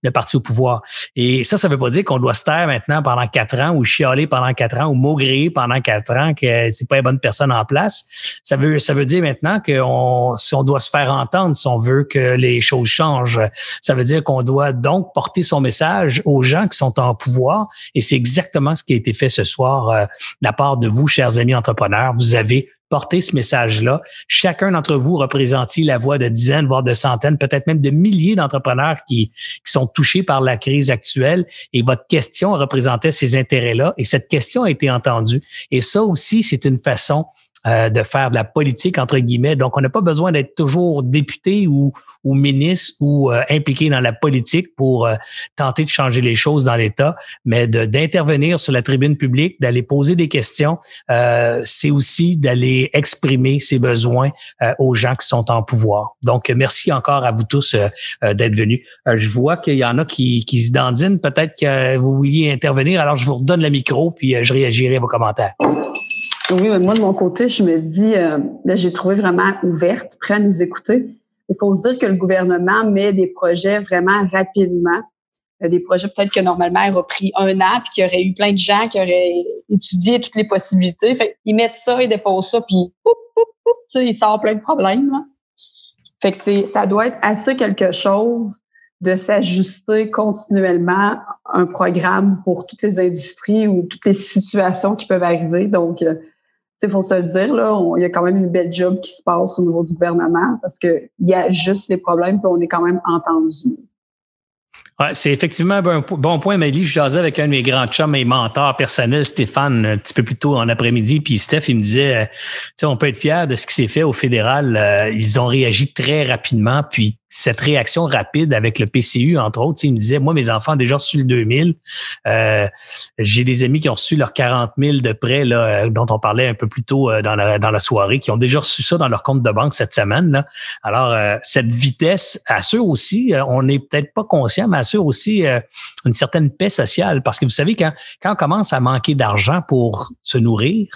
le parti au pouvoir. Et ça, ça veut pas dire qu'on doit se taire maintenant pendant quatre ans ou chialer pendant quatre ans ou maugréer pendant quatre ans que c'est pas une bonne personne en place. Ça veut, ça veut dire maintenant qu'on, si on doit se faire entendre, si on veut que les choses changent, ça veut dire qu'on doit donc porter son message aux gens qui sont en pouvoir. Et c'est exactement ce qui a été fait ce soir euh, de la part de vous, chers amis entrepreneurs. Vous avez porter ce message-là. Chacun d'entre vous représentiez la voix de dizaines, voire de centaines, peut-être même de milliers d'entrepreneurs qui, qui sont touchés par la crise actuelle et votre question représentait ces intérêts-là et cette question a été entendue. Et ça aussi, c'est une façon euh, de faire de la politique, entre guillemets. Donc, on n'a pas besoin d'être toujours député ou, ou ministre ou euh, impliqué dans la politique pour euh, tenter de changer les choses dans l'État, mais d'intervenir sur la tribune publique, d'aller poser des questions, c'est aussi d'aller exprimer ses besoins aux gens qui sont en pouvoir. Donc, merci encore à vous tous d'être venus. je vois qu'il y en a qui, qui se dandinent. Peut-être que vous vouliez intervenir. Alors, je vous redonne le micro, puis je réagirai à vos commentaires. Oui, moi, de mon côté, je me dis, euh, j'ai trouvé vraiment ouverte, prêt à nous écouter. Il faut se dire que le gouvernement met des projets vraiment rapidement. Euh, des projets peut-être que normalement il aurait pris un an, puis qu'il y aurait eu plein de gens qui auraient étudié toutes les possibilités. Fait ils mettent ça, ils déposent ça, puis poup, poup, poup, il sort plein de problèmes. Là. Fait que c'est, ça doit être assez quelque chose de s'ajuster continuellement un programme pour toutes les industries ou toutes les situations qui peuvent arriver. Donc, euh, il faut se le dire, là, il y a quand même une belle job qui se passe au niveau du gouvernement parce qu'il y a juste les problèmes, puis on est quand même entendu. Ouais, c'est effectivement un bon point, Maëlie. Je jasais avec un de mes grands chums et mentors personnels, Stéphane, un petit peu plus tôt en après-midi. Puis Steph, il me disait, euh, on peut être fier de ce qui s'est fait au fédéral. Euh, ils ont réagi très rapidement. Puis cette réaction rapide avec le PCU, entre autres. il me disait, moi, mes enfants ont déjà reçu le 2000. Euh, j'ai des amis qui ont reçu leurs 40 000 de prêts, là, euh, dont on parlait un peu plus tôt euh, dans la, soirée, qui ont déjà reçu ça dans leur compte de banque cette semaine. Là. Alors, cette vitesse assure aussi, on n'est peut-être pas conscient, mais assure aussi une certaine paix sociale. Parce que vous savez, quand, quand on commence à manquer d'argent pour se nourrir,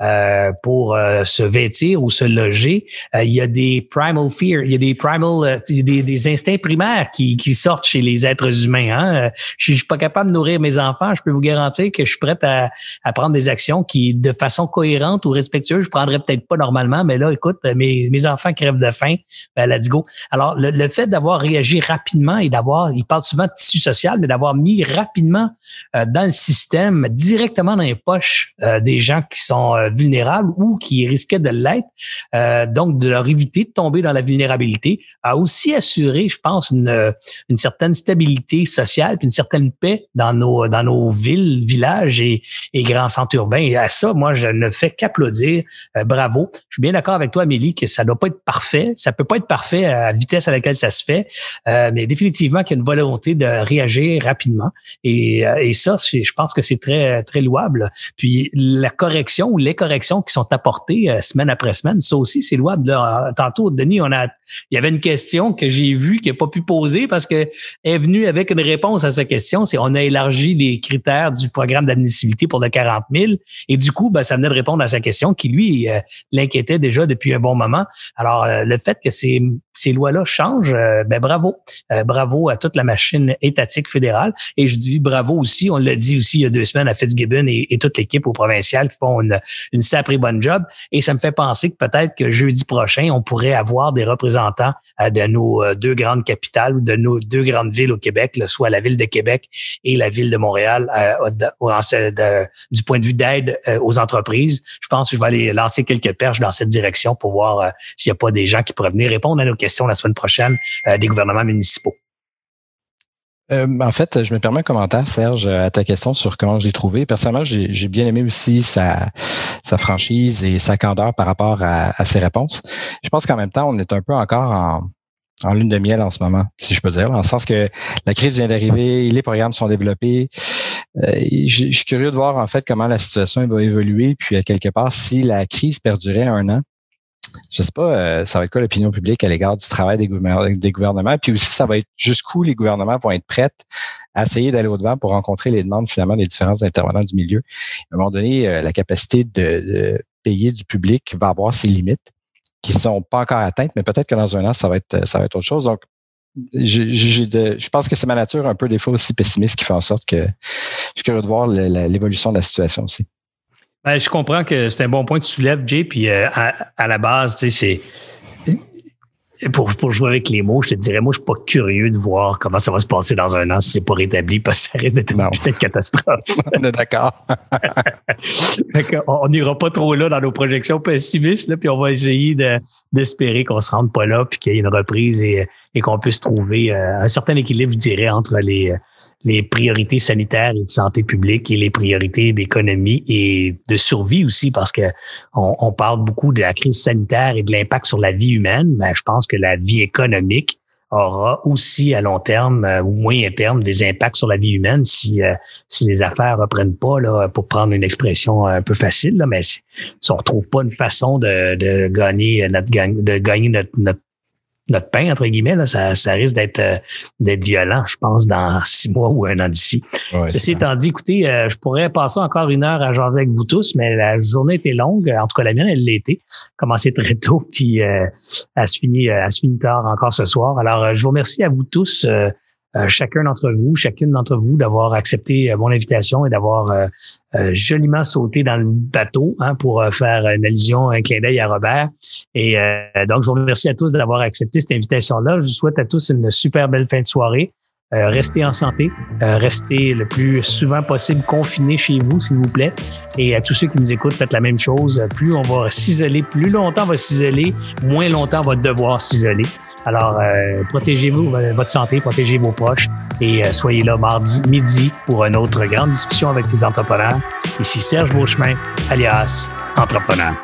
euh, pour euh, se vêtir ou se loger, euh, il y a des primal fear, il y a des primal, des, des, instincts primaires qui, qui, sortent chez les êtres humains. Hein? Je, suis pas capable de nourrir mes enfants, je peux vous garantir que je suis prête à, à prendre des actions qui, de façon cohérente ou respectueuse, je prendrais peut-être pas normalement, mais là, écoute, mes, mes enfants crèvent de faim, ben, let's go. Alors, le, le fait d'avoir réagi rapidement et d'avoir, il parle souvent de tissu social, mais d'avoir mis rapidement dans le système, directement dans les poches des gens qui sont euh, vulnérables ou qui risquaient de l'être, euh, donc de leur éviter de tomber dans la vulnérabilité, a aussi assuré, je pense, une, une certaine stabilité sociale, puis une certaine paix dans nos dans nos villes, villages et, et grands centres urbains. Et à ça, moi, je ne fais qu'applaudir. Euh, bravo. Je suis bien d'accord avec toi, Amélie, que ça doit pas être parfait. Ça peut pas être parfait à la vitesse à laquelle ça se fait, mais définitivement qu'il y a une volonté de réagir rapidement. Et, et ça, je pense que c'est très très louable. Puis la correction les corrections qui sont apportées euh, semaine après semaine, ça aussi, c'est louable. Là, tantôt, Denis, on a, il y avait une question que j'ai vue qui n'a pas pu poser parce que est venue avec une réponse à sa question. C'est on a élargi les critères du programme d'admissibilité pour le 40 000 et du coup, ben, ça venait de répondre à sa question qui lui euh, l'inquiétait déjà depuis un bon moment. Alors, euh, le fait que ces, ces lois-là changent, ben bravo, bravo à toute la machine étatique fédérale et je dis bravo aussi. On l'a dit aussi il y a deux semaines à Fitzgibbon et, et toute l'équipe au provincial qui font une, une sacrée bonne job. Et ça me fait penser que peut-être que jeudi prochain, on pourrait avoir des représentants euh, de nos euh, deux grandes capitales de nos deux grandes villes au Québec, soit la ville de Québec et la ville de Montréal, euh, du point de vue d'aide aux entreprises. Je pense que je vais aller lancer quelques perches dans cette direction pour voir s'il n'y a pas des gens qui pourraient venir répondre à nos questions la semaine prochaine des gouvernements municipaux. Euh, en fait, je me permets un commentaire, Serge, à ta question sur comment je l'ai trouvé. Personnellement, j'ai bien aimé aussi sa, franchise et sa candeur par rapport à, ses réponses. Je pense qu'en même temps, on est un peu encore en, lune de miel en ce moment, si je peux dire, dans le sens que la crise vient d'arriver, les programmes sont développés. Euh, je, suis curieux de voir en fait comment la situation va évoluer, puis à quelque part, si la crise perdurait un an, je sais pas, euh, ça va être quoi l'opinion publique à l'égard du travail des, gouvernements, puis aussi ça va être jusqu'où les gouvernements vont être prêts à essayer d'aller au-devant pour rencontrer les demandes finalement des différents intervenants du milieu. À un moment donné, euh, la capacité de, payer du public va avoir ses limites qui sont pas encore atteintes, mais peut-être que dans un an, ça va être, ça va être autre chose. Donc, je pense que c'est ma nature un peu des fois aussi pessimiste qui fait en sorte que je suis curieux de voir l'évolution de la situation aussi. Je comprends que c'est un bon point que tu soulèves, Jay. Puis euh, à, la base, tu sais, c'est pour, pour jouer avec les mots, je te dirais, moi, je suis pas curieux de voir comment ça va se passer dans un an si c'est pas rétabli parce que ça risque d'être une putain de catastrophe. on est d'accord. on n'ira pas trop là dans nos projections pessimistes, là, puis on va essayer d'espérer qu'on se rende pas là, puis qu'il y ait une reprise et, et qu'on puisse trouver euh, un certain équilibre, je dirais, entre les les priorités sanitaires et de santé publique et les priorités d'économie et de survie aussi, parce que on, parle beaucoup de la crise sanitaire et de l'impact sur la vie humaine, mais je pense que la vie économique aura aussi à long terme euh, ou moyen terme des impacts sur la vie humaine si euh, si les affaires reprennent pas là pour prendre une expression un peu facile là, mais si, si on retrouve pas une façon de, de gagner notre de gagner notre, notre notre pain, entre guillemets, là, ça, ça risque d'être euh, d'être violent, je pense, dans six mois ou un an d'ici. Ceci étant dit, écoutez, euh, je pourrais passer encore une heure à jaser avec vous tous, mais la journée était longue. En tout cas, la mienne, elle l'était. Commencé très tôt, puis euh, elle se finit, elle se finit tard encore ce soir. Alors, je vous remercie à vous tous. Euh, chacun d'entre vous, chacune d'entre vous, d'avoir accepté euh, mon invitation et d'avoir euh, joliment sauté dans le bateau hein, pour faire une allusion, un clin d'œil à Robert. Et donc, je vous remercie à tous d'avoir accepté cette invitation-là. Je vous souhaite à tous une super belle fin de soirée. restez en santé, restez le plus souvent possible confinés chez vous, s'il vous plaît. Et à tous ceux qui nous écoutent, faites la même chose. Plus on va s'isoler, plus longtemps on va s'isoler, moins longtemps on va devoir s'isoler. Alors, euh, protégez-vous euh, votre santé, protégez vos proches et euh, soyez là mardi midi pour une autre grande discussion avec les entrepreneurs. Ici Serge Beauchemin, alias Entrepreneur.